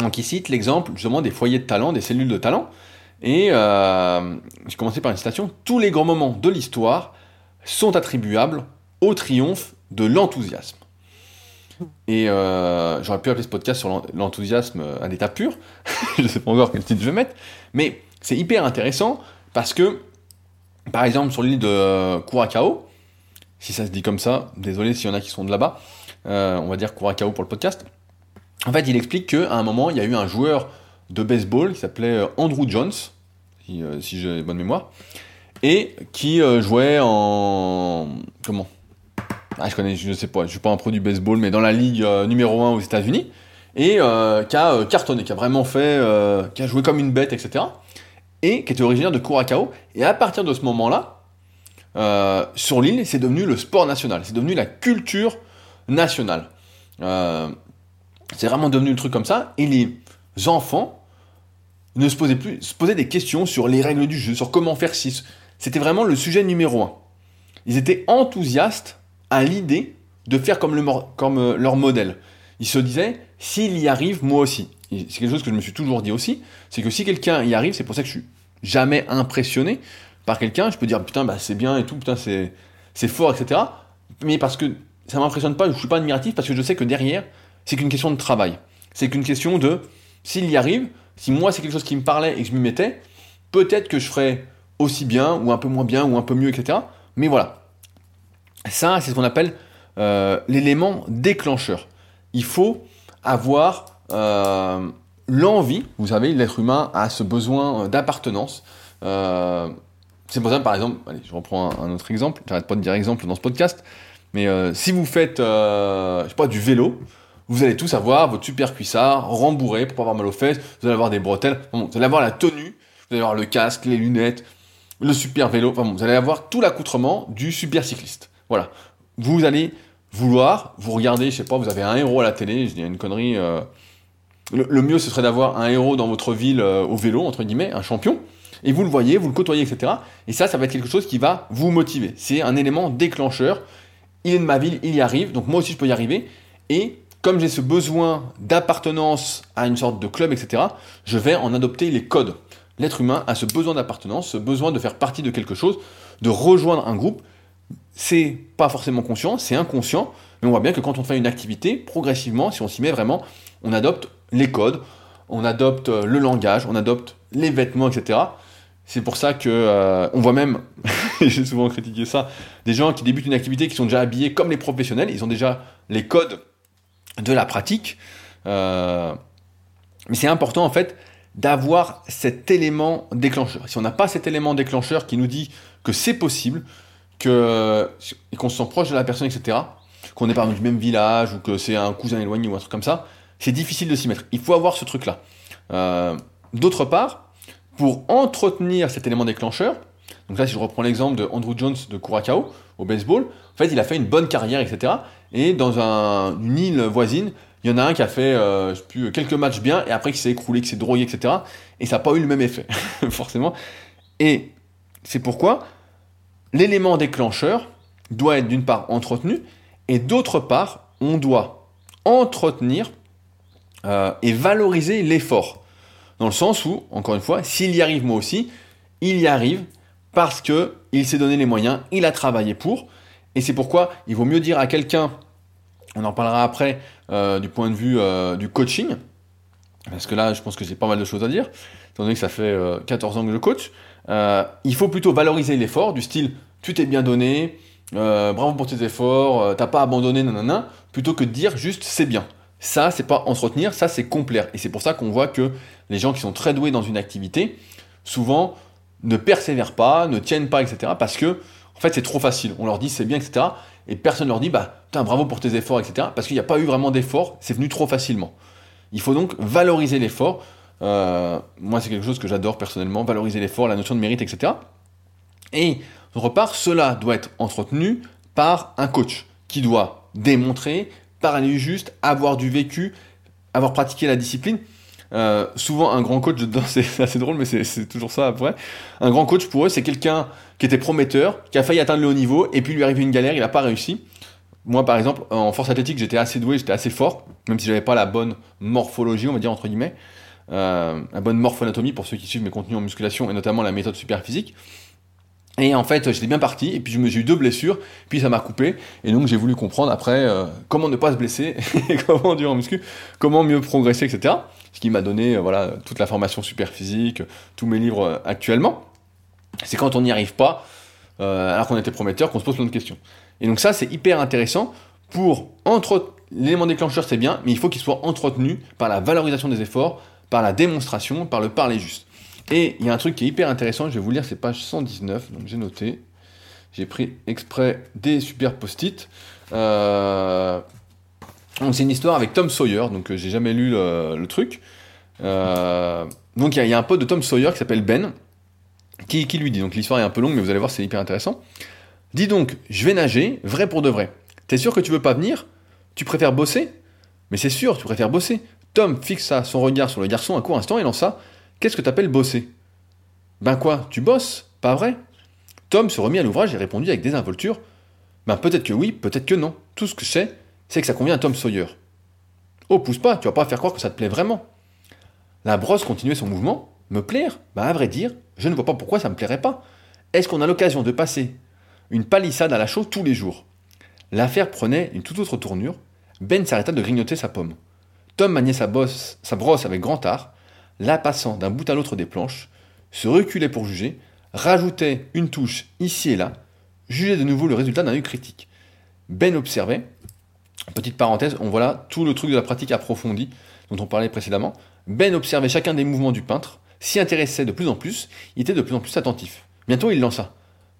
Donc il cite l'exemple justement des foyers de talent, des cellules de talent. Et euh, j'ai commencé par une citation. Tous les grands moments de l'histoire sont attribuables au triomphe de l'enthousiasme. Et euh, j'aurais pu appeler ce podcast sur l'enthousiasme à l'état pur. je ne sais pas encore quel titre je vais mettre. Mais c'est hyper intéressant parce que, par exemple, sur l'île de Curacao, si ça se dit comme ça, désolé s'il y en a qui sont de là-bas, euh, on va dire Curacao pour le podcast. En fait, il explique qu'à un moment, il y a eu un joueur de baseball qui s'appelait euh, Andrew Jones, si, j'ai bonne mémoire, et qui jouait en. Comment? Ah, je connais, je sais pas, je suis pas un produit baseball, mais dans la ligue euh, numéro 1 aux États-Unis, et euh, qui a euh, cartonné, qui a vraiment fait, qui a joué comme une bête, etc. Et qui était originaire de Curacao. Et à partir de ce moment-là, sur l'île, c'est devenu le sport national, c'est devenu la culture nationale. c'est vraiment devenu le truc comme ça, et les enfants ne se posaient plus, se posaient des questions sur les règles du jeu, sur comment faire 6. C'était vraiment le sujet numéro 1. Ils étaient enthousiastes à l'idée de faire comme, comme euh, leur modèle. Ils se disaient, s'il y arrive, moi aussi. C'est quelque chose que je me suis toujours dit aussi, c'est que si quelqu'un y arrive, c'est pour ça que je suis jamais impressionné par quelqu'un, je peux dire, putain, bah, c'est bien et tout, putain, c'est, c'est fort, etc. Mais parce que ça m'impressionne pas, je suis pas admiratif, parce que je sais que derrière, c'est qu'une question de travail. C'est qu'une question de, s'il y arrive, si moi c'est quelque chose qui me parlait et que je m'y mettais, peut-être que je ferais aussi bien, ou un peu moins bien, ou un peu mieux, etc. Mais voilà, ça, c'est ce qu'on appelle euh, l'élément déclencheur. Il faut avoir euh, l'envie, vous savez, l'être humain a ce besoin euh, d'appartenance. c'est pour ça, par exemple, allez, je reprends un, autre exemple, j'arrête pas de dire exemple dans ce podcast, mais si vous faites, je sais pas, du vélo, vous allez tous avoir votre super cuissard rembourré pour pas avoir mal aux fesses, vous allez avoir des bretelles, vous allez avoir la tenue, vous allez avoir le casque, les lunettes, le super vélo, vous allez avoir tout l'accoutrement du super cycliste. Voilà. Vous allez vouloir, vous regardez, je sais pas, vous avez un héros à la télé, je dis une connerie. Le, mieux, ce serait d'avoir un héros dans votre ville euh, au vélo, entre guillemets, un champion. Et vous le voyez, vous le côtoyez, etc. Et ça, ça va être quelque chose qui va vous motiver. C'est un élément déclencheur. Il est de ma ville, il y arrive, donc moi aussi je peux y arriver. Et comme j'ai ce besoin d'appartenance à une sorte de club, etc., je vais en adopter les codes. L'être humain a ce besoin d'appartenance, ce besoin de faire partie de quelque chose, de rejoindre un groupe c'est pas forcément conscient, c'est inconscient, mais on voit bien que quand on fait une activité, progressivement, si on s'y met vraiment, on adopte les codes, on adopte euh, le langage, on adopte les vêtements, etc. C'est pour ça que euh, on voit même, j'ai souvent critiqué ça, des gens qui débutent une activité qui sont déjà habillés comme les professionnels, ils ont déjà les codes de la pratique. Euh, mais c'est important en fait d'avoir cet élément déclencheur. Si on n'a pas cet élément déclencheur qui nous dit que c'est possible, que, qu'on se sent proche de la personne, etc., qu'on est par exemple du même village ou que c'est un cousin éloigné ou un truc comme ça, c'est difficile de s'y mettre. Il faut avoir ce truc-là. Euh, d'autre part, pour entretenir cet élément déclencheur, donc là si je reprends l'exemple de Andrew Jones de Curacao au baseball, en fait il a fait une bonne carrière, etc. Et dans un, une île voisine, il y en a un qui a fait euh, plus, quelques matchs bien et après qui s'est écroulé, qui s'est drogué, etc. Et ça n'a pas eu le même effet, forcément. Et c'est pourquoi l'élément déclencheur doit être d'une part entretenu, et d'autre part, on doit entretenir euh, et valoriser l'effort. Dans le sens où, encore une fois, s'il y arrive moi aussi, il y arrive parce que il s'est donné les moyens, il a travaillé pour, et c'est pourquoi il vaut mieux dire à quelqu'un, on en parlera après euh, du point de vue euh, du coaching, parce que là je pense que j'ai pas mal de choses à dire, étant donné que ça fait 14 ans que je coach, il faut plutôt valoriser l'effort du style tu t'es bien donné, euh, bravo pour tes efforts, euh, t'as pas abandonné, nanana, plutôt que de dire juste c'est bien. Ça, c'est pas entretenir, ça, c'est complaire. Et c'est pour ça qu'on voit que les gens qui sont très doués dans une activité, souvent, ne persévèrent pas, ne tiennent pas, etc. Parce que, en fait, c'est trop facile. On leur dit c'est bien, etc. Et personne leur dit, bah, putain, bravo pour tes efforts, etc. Parce qu'il n'y a pas eu vraiment d'effort, c'est venu trop facilement. Il faut donc valoriser l'effort. Euh, moi, c'est quelque chose que j'adore personnellement, valoriser l'effort, la notion de mérite, etc. Et D'autre part, cela doit être entretenu par un coach qui doit démontrer, parler juste, avoir du vécu, avoir pratiqué la discipline. Euh, souvent, un grand coach, c'est assez drôle, mais c'est toujours ça après. Un grand coach pour eux, c'est quelqu'un qui était prometteur, qui a failli atteindre le haut niveau, et puis lui arrive une galère, il n'a pas réussi. moi, par exemple, en force athlétique, j'étais assez doué, j'étais assez fort, même si j'avais pas la bonne morphologie, on va dire entre guillemets, euh, la bonne morphonatomie pour ceux qui suivent mes contenus en musculation et notamment la méthode super physique. Et en fait, j'étais bien parti, et puis j'ai eu deux blessures, puis ça m'a coupé, et donc j'ai voulu comprendre après euh, comment ne pas se blesser, comment durer en muscu, comment mieux progresser, etc. Ce qui m'a donné euh, voilà toute la formation super physique, tous mes livres euh, actuellement. C'est quand on n'y arrive pas, alors qu'on était prometteur, qu'on se pose plein de questions. Et donc ça, c'est hyper intéressant pour, entre l'élément déclencheur, c'est bien, mais il faut qu'il soit entretenu par la valorisation des efforts, par la démonstration, par le parler juste. Et il y a un truc qui est hyper intéressant, je vais vous lire, c'est page 119, donc j'ai noté. J'ai pris exprès des super post-it. Euh, c'est une histoire avec Tom Sawyer, donc euh, j'ai jamais lu le, truc. Euh, donc il y, a un pote de Tom Sawyer qui s'appelle Ben, qui, lui dit, donc l'histoire est un peu longue, mais vous allez voir, c'est hyper intéressant. Dis donc, je vais nager, vrai pour de vrai. T'es sûr que tu veux pas venir? Tu préfères bosser? Mais c'est sûr, tu préfères bosser. Tom fixa son regard sur le garçon un court instant et lança Qu'est-ce que t'appelles bosser? Ben quoi, tu bosses, pas vrai? Tom se remit à l'ouvrage et répondit avec désinvolture Ben peut-être que oui, peut-être que non. Tout ce que je sais, c'est que ça convient à Tom Sawyer. Oh, pousse pas, tu vas pas faire croire que ça te plaît vraiment. La brosse continuait son mouvement. Me plaire? Ben à vrai dire, je ne vois pas pourquoi ça me plairait pas. Est-ce qu'on a l'occasion de passer une palissade à la chaux tous les jours? L'affaire prenait une toute autre tournure. Ben s'arrêta de grignoter sa pomme. Tom maniait sa, brosse avec grand art, la passant d'un bout à l'autre des planches, se reculait pour juger, rajoutait une touche ici et là, jugeait de nouveau le résultat d'un œil critique. Ben observait, petite parenthèse, on voit là tout le truc de la pratique approfondie dont on parlait précédemment. Ben observait chacun des mouvements du peintre, s'y intéressait de plus en plus, il était de plus en plus attentif. Bientôt il lança.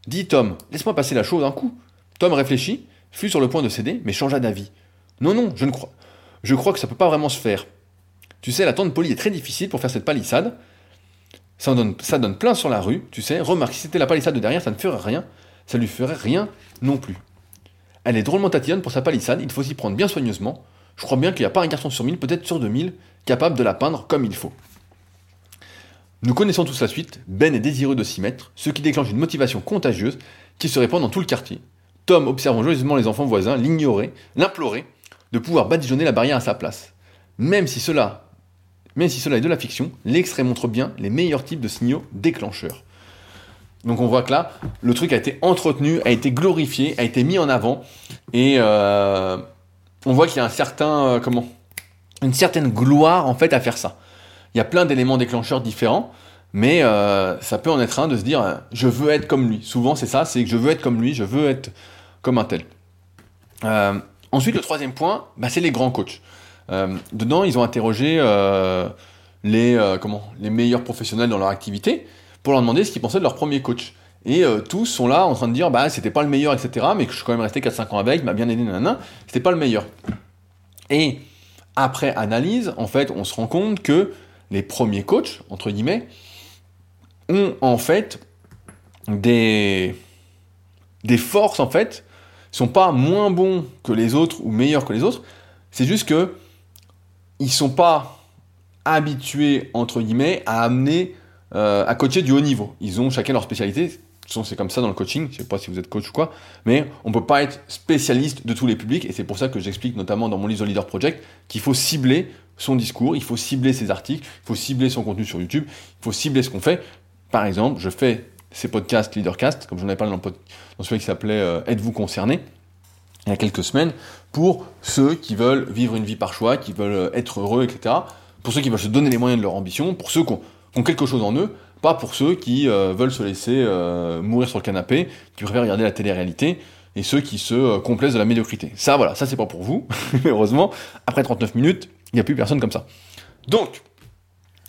Dis Tom, laisse-moi passer la chose d'un coup. Tom réfléchit, fut sur le point de céder, mais changea d'avis. Non, non, je ne crois. Je crois que ça peut pas vraiment se faire. Tu sais, la tente polie est très difficile pour faire cette palissade. Ça donne, plein sur la rue, tu sais. Remarque, si c'était la palissade de derrière, ça ne ferait rien. Ça lui ferait rien non plus. Elle est drôlement tatillonne pour sa palissade, il faut s'y prendre bien soigneusement. Je crois bien qu'il n'y a pas un garçon sur mille, peut-être sur deux mille, capable de la peindre comme il faut. Nous connaissons tous la suite, Ben est désireux de s'y mettre, ce qui déclenche une motivation contagieuse qui se répand dans tout le quartier. Tom, observant joyeusement les enfants voisins, l'ignorait, l'implorait de pouvoir badigeonner la barrière à sa place. Même si cela même si cela est de la fiction, l'extrait montre bien les meilleurs types de signaux déclencheurs. Donc on voit que là, le truc a été entretenu, a été glorifié, a été mis en avant, et euh, on voit qu'il y a un certain, euh, comment, une certaine gloire en fait à faire ça. Il y a plein d'éléments déclencheurs différents, mais euh, ça peut en être un de se dire, je veux être comme lui. Souvent c'est ça, c'est que je veux être comme lui, je veux être comme un tel. ensuite, le troisième point, bah, c'est les grands coachs. Euh, dedans, ils ont interrogé euh, les, euh, comment, les meilleurs professionnels dans leur activité pour leur demander ce qu'ils pensaient de leur premier coach. Et tous sont là en train de dire, bah, c'était pas le meilleur, etc., mais que je suis quand même resté 4-5 ans avec, il m'a bien aidé, nanana, c'était pas le meilleur. Et après analyse, en fait, on se rend compte que les premiers coachs, entre guillemets, ont en fait des, des forces, en fait, sont pas moins bons que les autres ou meilleurs que les autres, c'est juste que ils sont pas habitués, entre guillemets, à amener, euh, à coacher du haut niveau. Ils ont chacun leur spécialité. C'est comme ça dans le coaching, je sais pas si vous êtes coach ou quoi, mais on peut pas être spécialiste de tous les publics, et c'est pour ça que j'explique notamment dans mon livre Leader Project qu'il faut cibler son discours, il faut cibler ses articles, il faut cibler son contenu sur YouTube, il faut cibler ce qu'on fait. Par exemple, je fais ces podcasts Leadercast, comme j'en avais parlé dans, dans celui qui s'appelait euh, Êtes-vous concerné? Il y a quelques semaines, pour ceux qui veulent vivre une vie par choix, qui veulent être heureux, etc. Pour ceux qui veulent se donner les moyens de leur ambition, pour ceux qui ont, quelque chose en eux, pas pour ceux qui euh, veulent se laisser euh, mourir sur le canapé, qui préfèrent regarder la télé-réalité, et ceux qui se euh, complaisent de la médiocrité. Ça, voilà, ça c'est pas pour vous, heureusement, après 39 minutes, il n'y a plus personne comme ça. Donc,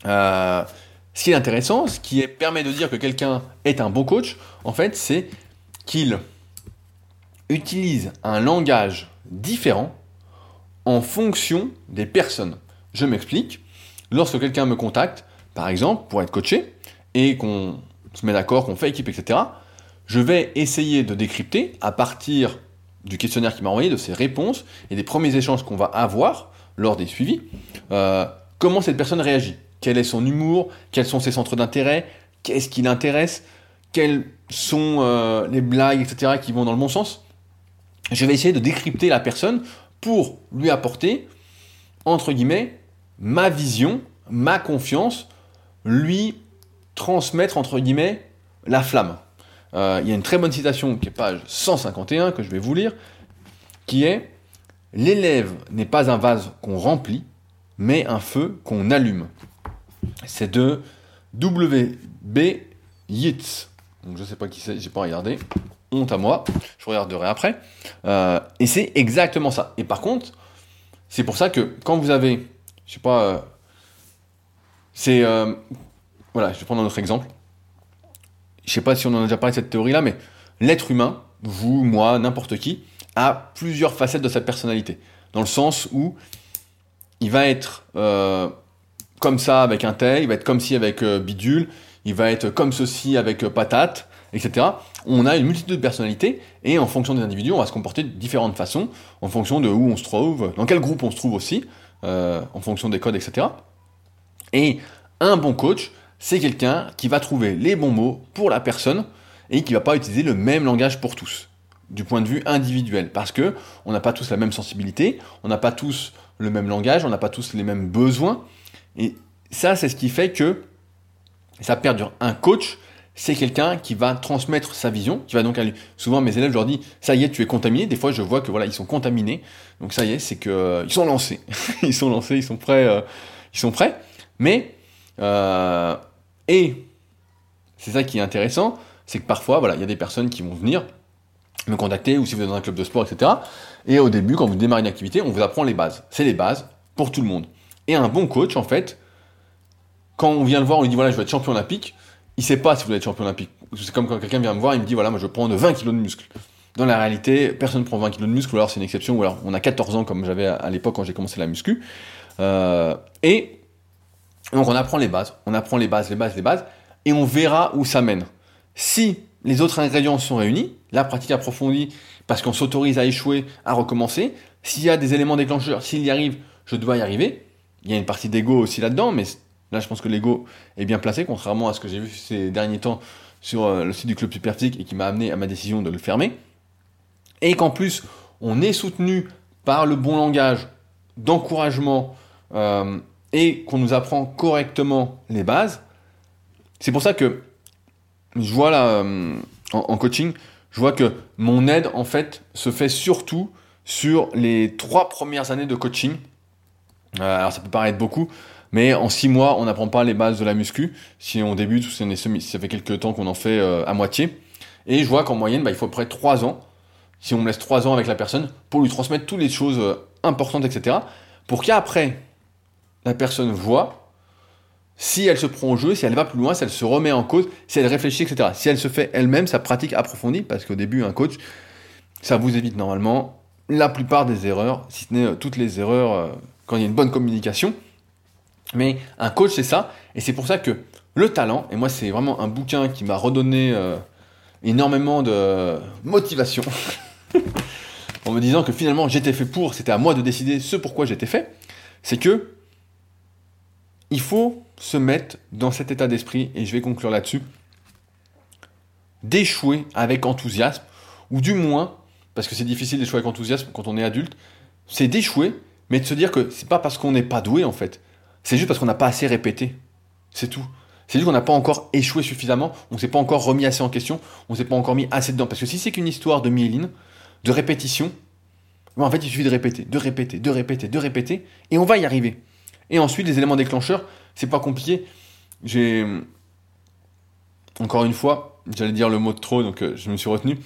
ce qui est intéressant, ce qui permet de dire que quelqu'un est un bon coach, en fait, c'est qu'il utilise un langage différent en fonction des personnes. Je m'explique. Lorsque quelqu'un me contacte, par exemple, pour être coaché, et qu'on se met d'accord, qu'on fait équipe, etc., je vais essayer de décrypter à partir du questionnaire qu'il m'a envoyé, de ses réponses et des premiers échanges qu'on va avoir lors des suivis, euh, comment cette personne réagit, quel est son humour, quels sont ses centres d'intérêt, qu'est-ce qui l'intéresse, quelles sont euh, les blagues, etc., qui vont dans le bon sens? Je vais essayer de décrypter la personne pour lui apporter, entre guillemets, ma vision, ma confiance, lui transmettre, entre guillemets, la flamme. Euh, il y a une très bonne citation qui est page 151 que je vais vous lire, qui est L'élève n'est pas un vase qu'on remplit, mais un feu qu'on allume. C'est de W.B. Yeats. Je ne sais pas qui c'est, j'ai pas regardé. Honte à moi, je regarderai après. Euh, et c'est exactement ça. Et par contre, c'est pour ça que quand vous avez, je sais pas, euh, c'est, voilà, je vais prendre un autre exemple je sais pas si on en a déjà parlé de cette théorie-là, mais l'être humain, vous, moi, n'importe qui, a plusieurs facettes de sa personnalité. Dans le sens où il va être euh, comme ça avec un tel, il va être comme ci avec euh, bidule, il va être comme ceci avec euh, patate, On a une multitude de personnalités et en fonction des individus, on va se comporter de différentes façons, en fonction de où on se trouve, dans quel groupe on se trouve aussi, en fonction des codes, etc. Et un bon coach, c'est quelqu'un qui va trouver les bons mots pour la personne et qui va pas utiliser le même langage pour tous, du point de vue individuel, parce que on n'a pas tous la même sensibilité, on n'a pas tous le même langage, on n'a pas tous les mêmes besoins, et ça c'est ce qui fait que ça perdure. Un coach, c'est quelqu'un qui va transmettre sa vision, qui va donc aller. Souvent mes élèves, je leur dis, ça y est, tu es contaminé. Des fois, je vois que voilà, ils sont contaminés. Donc ça y est, c'est que euh, ils sont lancés, ils sont lancés, ils sont prêts, euh, ils sont prêts. Mais euh, et c'est ça qui est intéressant, c'est que parfois, voilà, il y a des personnes qui vont venir me contacter, ou si vous êtes dans un club de sport, etc. Et au début, quand vous démarrez une activité, on vous apprend les bases. C'est les bases pour tout le monde. Et un bon coach, en fait, quand on vient le voir, on lui dit voilà, je vais être champion olympique, il sait pas si vous voulez être champion olympique. C'est comme quand quelqu'un vient me voir, il me dit voilà, moi je prends 20 kilos de muscles. Dans la réalité, personne ne prend 20 kilos de muscles, ou alors c'est une exception, ou alors on a 14 ans comme j'avais à l'époque quand j'ai commencé la muscu. Euh, et donc on apprend les bases, on apprend les bases, les bases, les bases, et on verra où ça mène. Si les autres ingrédients sont réunis, la pratique approfondie, parce qu'on s'autorise à échouer, à recommencer, s'il y a des éléments déclencheurs, s'il y arrive, je dois y arriver. Il y a une partie d'ego aussi là-dedans, mais là je pense que l'ego est bien placé, contrairement à ce que j'ai vu ces derniers temps sur euh, le site du club Superphysique et qui m'a amené à ma décision de le fermer. Et qu'en plus, on est soutenu par le bon langage, d'encouragement, euh, et qu'on nous apprend correctement les bases. C'est pour ça que je vois là, euh, en, coaching, je vois que mon aide, en fait, se fait surtout sur les trois premières années de coaching. Alors ça peut paraître beaucoup, mais en six mois, on n'apprend pas les bases de la muscu. Si on débute ou si, ça fait quelques temps qu'on en fait euh, à moitié. Et je vois qu'en moyenne, bah, il faut près trois ans, si on me laisse trois ans avec la personne, pour lui transmettre toutes les choses importantes, etc. Pour qu'après, la personne voit si elle se prend au jeu, si elle va plus loin, si elle se remet en cause, si elle réfléchit, etc. Si elle se fait elle-même sa pratique approfondie, parce qu'au début, un coach, ça vous évite normalement la plupart des erreurs, si ce n'est euh, toutes les erreurs euh, quand il y a une bonne communication. Mais un coach, c'est ça, et c'est pour ça que le talent, et moi c'est vraiment un bouquin qui m'a redonné euh, énormément de motivation, en me disant que finalement j'étais fait pour, c'était à moi de décider ce pourquoi j'étais fait, c'est que il faut se mettre dans cet état d'esprit, et je vais conclure là-dessus, d'échouer avec enthousiasme, ou du moins, parce que c'est difficile d'échouer avec enthousiasme quand on est adulte, c'est d'échouer, mais de se dire que c'est pas parce qu'on n'est pas doué en fait, c'est juste parce qu'on n'a pas assez répété. C'est tout. C'est juste qu'on n'a pas encore échoué suffisamment, on ne s'est pas encore remis assez en question, on ne s'est pas encore mis assez dedans. Parce que si c'est qu'une histoire de myéline, de répétition, en fait il suffit de répéter, de répéter, de répéter, de répéter, et on va y arriver. Et ensuite, les éléments déclencheurs, c'est pas compliqué. J'ai. Encore une fois, j'allais dire le mot de trop, donc euh, je me suis retenu.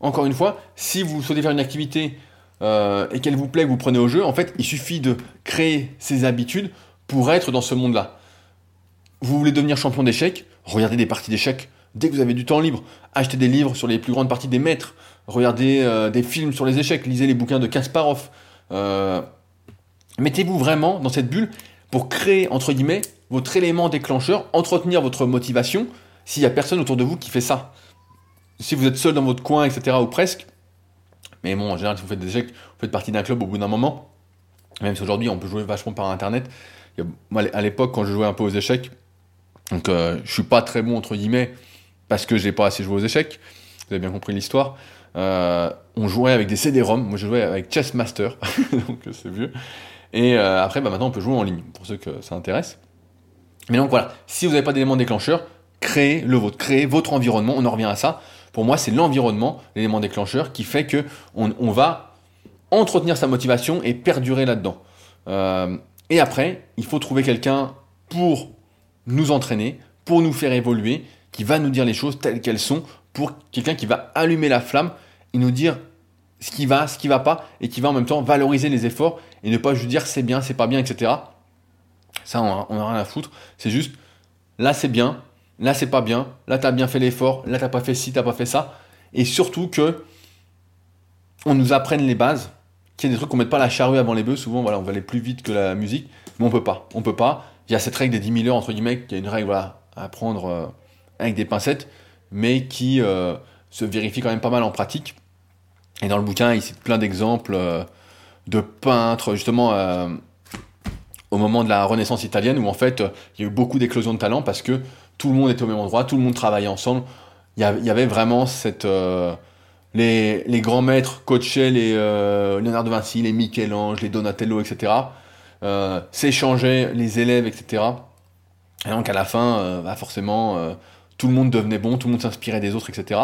Encore une fois, si vous souhaitez faire une activité euh, et qu'elle vous plaît, que vous prenez au jeu, en fait, il suffit de créer ces habitudes pour être dans ce monde-là. Vous voulez devenir champion d'échecs Regardez des parties d'échecs dès que vous avez du temps libre. Achetez des livres sur les plus grandes parties des maîtres. Regardez euh, des films sur les échecs. Lisez les bouquins de Kasparov. Mettez-vous vraiment dans cette bulle pour créer, entre guillemets, votre élément déclencheur, entretenir votre motivation, s'il n'y a personne autour de vous qui fait ça. Si vous êtes seul dans votre coin, etc., ou presque, mais bon, en général, si vous faites des échecs, vous faites partie d'un club au bout d'un moment, même si aujourd'hui on peut jouer vachement par internet, à l'époque, quand je jouais un peu aux échecs, donc euh, je suis pas très bon, entre guillemets, parce que j'ai pas assez joué aux échecs, vous avez bien compris l'histoire. Euh, on jouait avec des CD-ROM, moi je jouais avec Chess Master, donc c'est vieux. Et euh, après, bah, maintenant on peut jouer en ligne, pour ceux que ça intéresse. Mais donc voilà, si vous n'avez pas d'élément déclencheur, créez le vôtre, créez votre environnement, on en revient à ça. Pour moi, c'est l'environnement, l'élément déclencheur, qui fait que on, va entretenir sa motivation et perdurer là-dedans. Euh, et après, il faut trouver quelqu'un pour nous entraîner, pour nous faire évoluer, qui va nous dire les choses telles qu'elles sont, pour quelqu'un qui va allumer la flamme et nous dire ce qui va, ce qui va pas, et qui va en même temps valoriser les efforts et ne pas juste dire c'est bien, c'est pas bien, etc. Ça, on n'a rien à foutre. C'est juste, là c'est bien, là c'est pas bien, là tu as bien fait l'effort, là t'as pas fait ci, t'as pas fait ça. Et surtout que on nous apprenne les bases, qu'il y a des trucs qu'on mette pas la charrue avant les bœufs. Souvent, voilà, on va aller plus vite que la musique, mais on peut pas. On peut pas. Il y a cette règle des 10 000 heures, entre guillemets, qui est une règle voilà, à prendre euh, avec des pincettes mais qui euh, se vérifie quand même pas mal en pratique. Et dans le bouquin, il cite plein d'exemples euh, de peintres, justement, au moment de la Renaissance italienne, où en fait, il y a eu beaucoup d'éclosions de talent parce que tout le monde était au même endroit, tout le monde travaillait ensemble. Il y avait vraiment cette... les, grands maîtres coachaient les Léonard de Vinci, les Michel-Ange, les Donatello, etc. s'échangeaient les élèves, etc. Et donc à la fin, bah forcément, tout le monde devenait bon, tout le monde s'inspirait des autres, etc.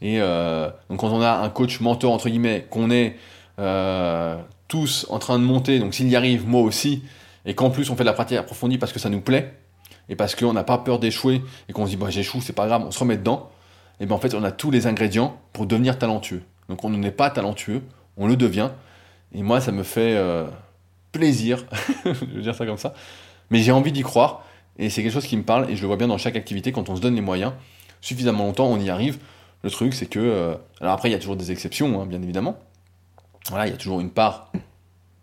Et euh, donc quand on a un coach mentor, entre guillemets, qu'on est euh, tous en train de monter, donc s'il y arrive, moi aussi, et qu'en plus on fait de la pratique approfondie parce que ça nous plaît, et parce qu'on n'a pas peur d'échouer, et qu'on se dit, bah j'échoue, c'est pas grave, on se remet dedans, et bien en fait on a tous les ingrédients pour devenir talentueux. Donc on n'est pas talentueux, on le devient, et moi ça me fait euh, plaisir, je veux dire ça comme ça, mais j'ai envie d'y croire, et c'est quelque chose qui me parle, et je le vois bien dans chaque activité, quand on se donne les moyens, suffisamment longtemps, on y arrive. Le truc, c'est que... Euh, alors après, il y a toujours des exceptions, hein, bien évidemment. Voilà, il y a toujours une part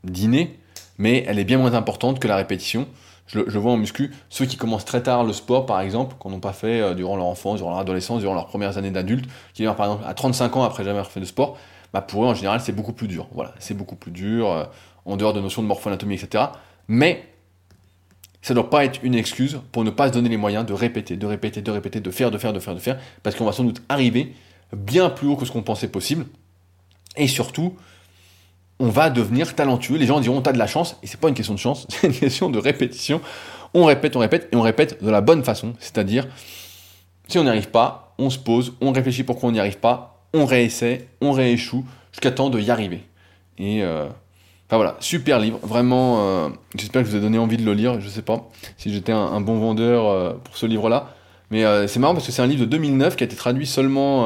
d'inné, mais elle est bien moins importante que la répétition. Je vois en muscu, ceux qui commencent très tard le sport, par exemple, qu'on n'ont pas fait euh, durant leur enfance, durant leur adolescence, durant leurs premières années d'adulte, qui par exemple à 35 ans après jamais avoir fait de sport, bah pour eux en général c'est beaucoup plus dur. Voilà, c'est beaucoup plus dur, euh, en dehors de notions de morphoanatomie, etc. Mais ça ne doit pas être une excuse pour ne pas se donner les moyens de répéter, de répéter, de répéter, de faire, de faire, de faire, de faire, parce qu'on va sans doute arriver bien plus haut que ce qu'on pensait possible. Et surtout, on va devenir talentueux. Les gens diront t'as de la chance, et c'est pas une question de chance, c'est une question de répétition. On répète, on répète, et on répète de la bonne façon. C'est-à-dire, si on n'y arrive pas, on se pose, on réfléchit pourquoi on n'y arrive pas, on réessaie, on rééchoue, jusqu'à temps de y arriver. Et euh, voilà, super livre, vraiment. Euh, j'espère que je vous ai donné envie de le lire. Je sais pas si j'étais un, bon vendeur euh, pour ce livre-là, mais c'est marrant parce que c'est un livre de 2009 qui a été traduit seulement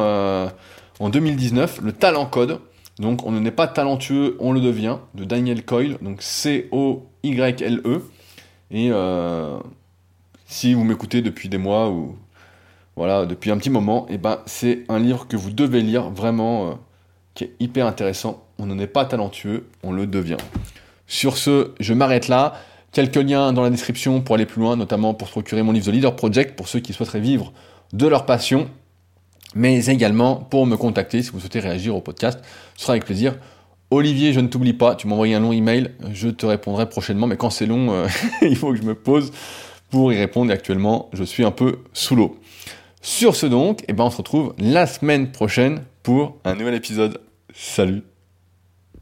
en 2019. Le Talent Code. Donc on ne n'est pas talentueux, on le devient. De Daniel Coyle, donc C-O-Y-L-E. Et si vous m'écoutez depuis des mois ou voilà depuis un petit moment, eh ben c'est un livre que vous devez lire vraiment qui est hyper intéressant. On n'en est pas talentueux, on le devient. Sur ce, je m'arrête là. Quelques liens dans la description pour aller plus loin, notamment pour procurer mon livre The Leader Project pour ceux qui souhaiteraient vivre de leur passion, mais également pour me contacter si vous souhaitez réagir au podcast. Ce sera avec plaisir. Olivier, je ne t'oublie pas, tu m'envoies un long email, je te répondrai prochainement, mais quand c'est long, euh, il faut que je me pose pour y répondre. Et actuellement, je suis un peu sous l'eau. Sur ce donc, eh ben on se retrouve la semaine prochaine pour un nouvel épisode. Salut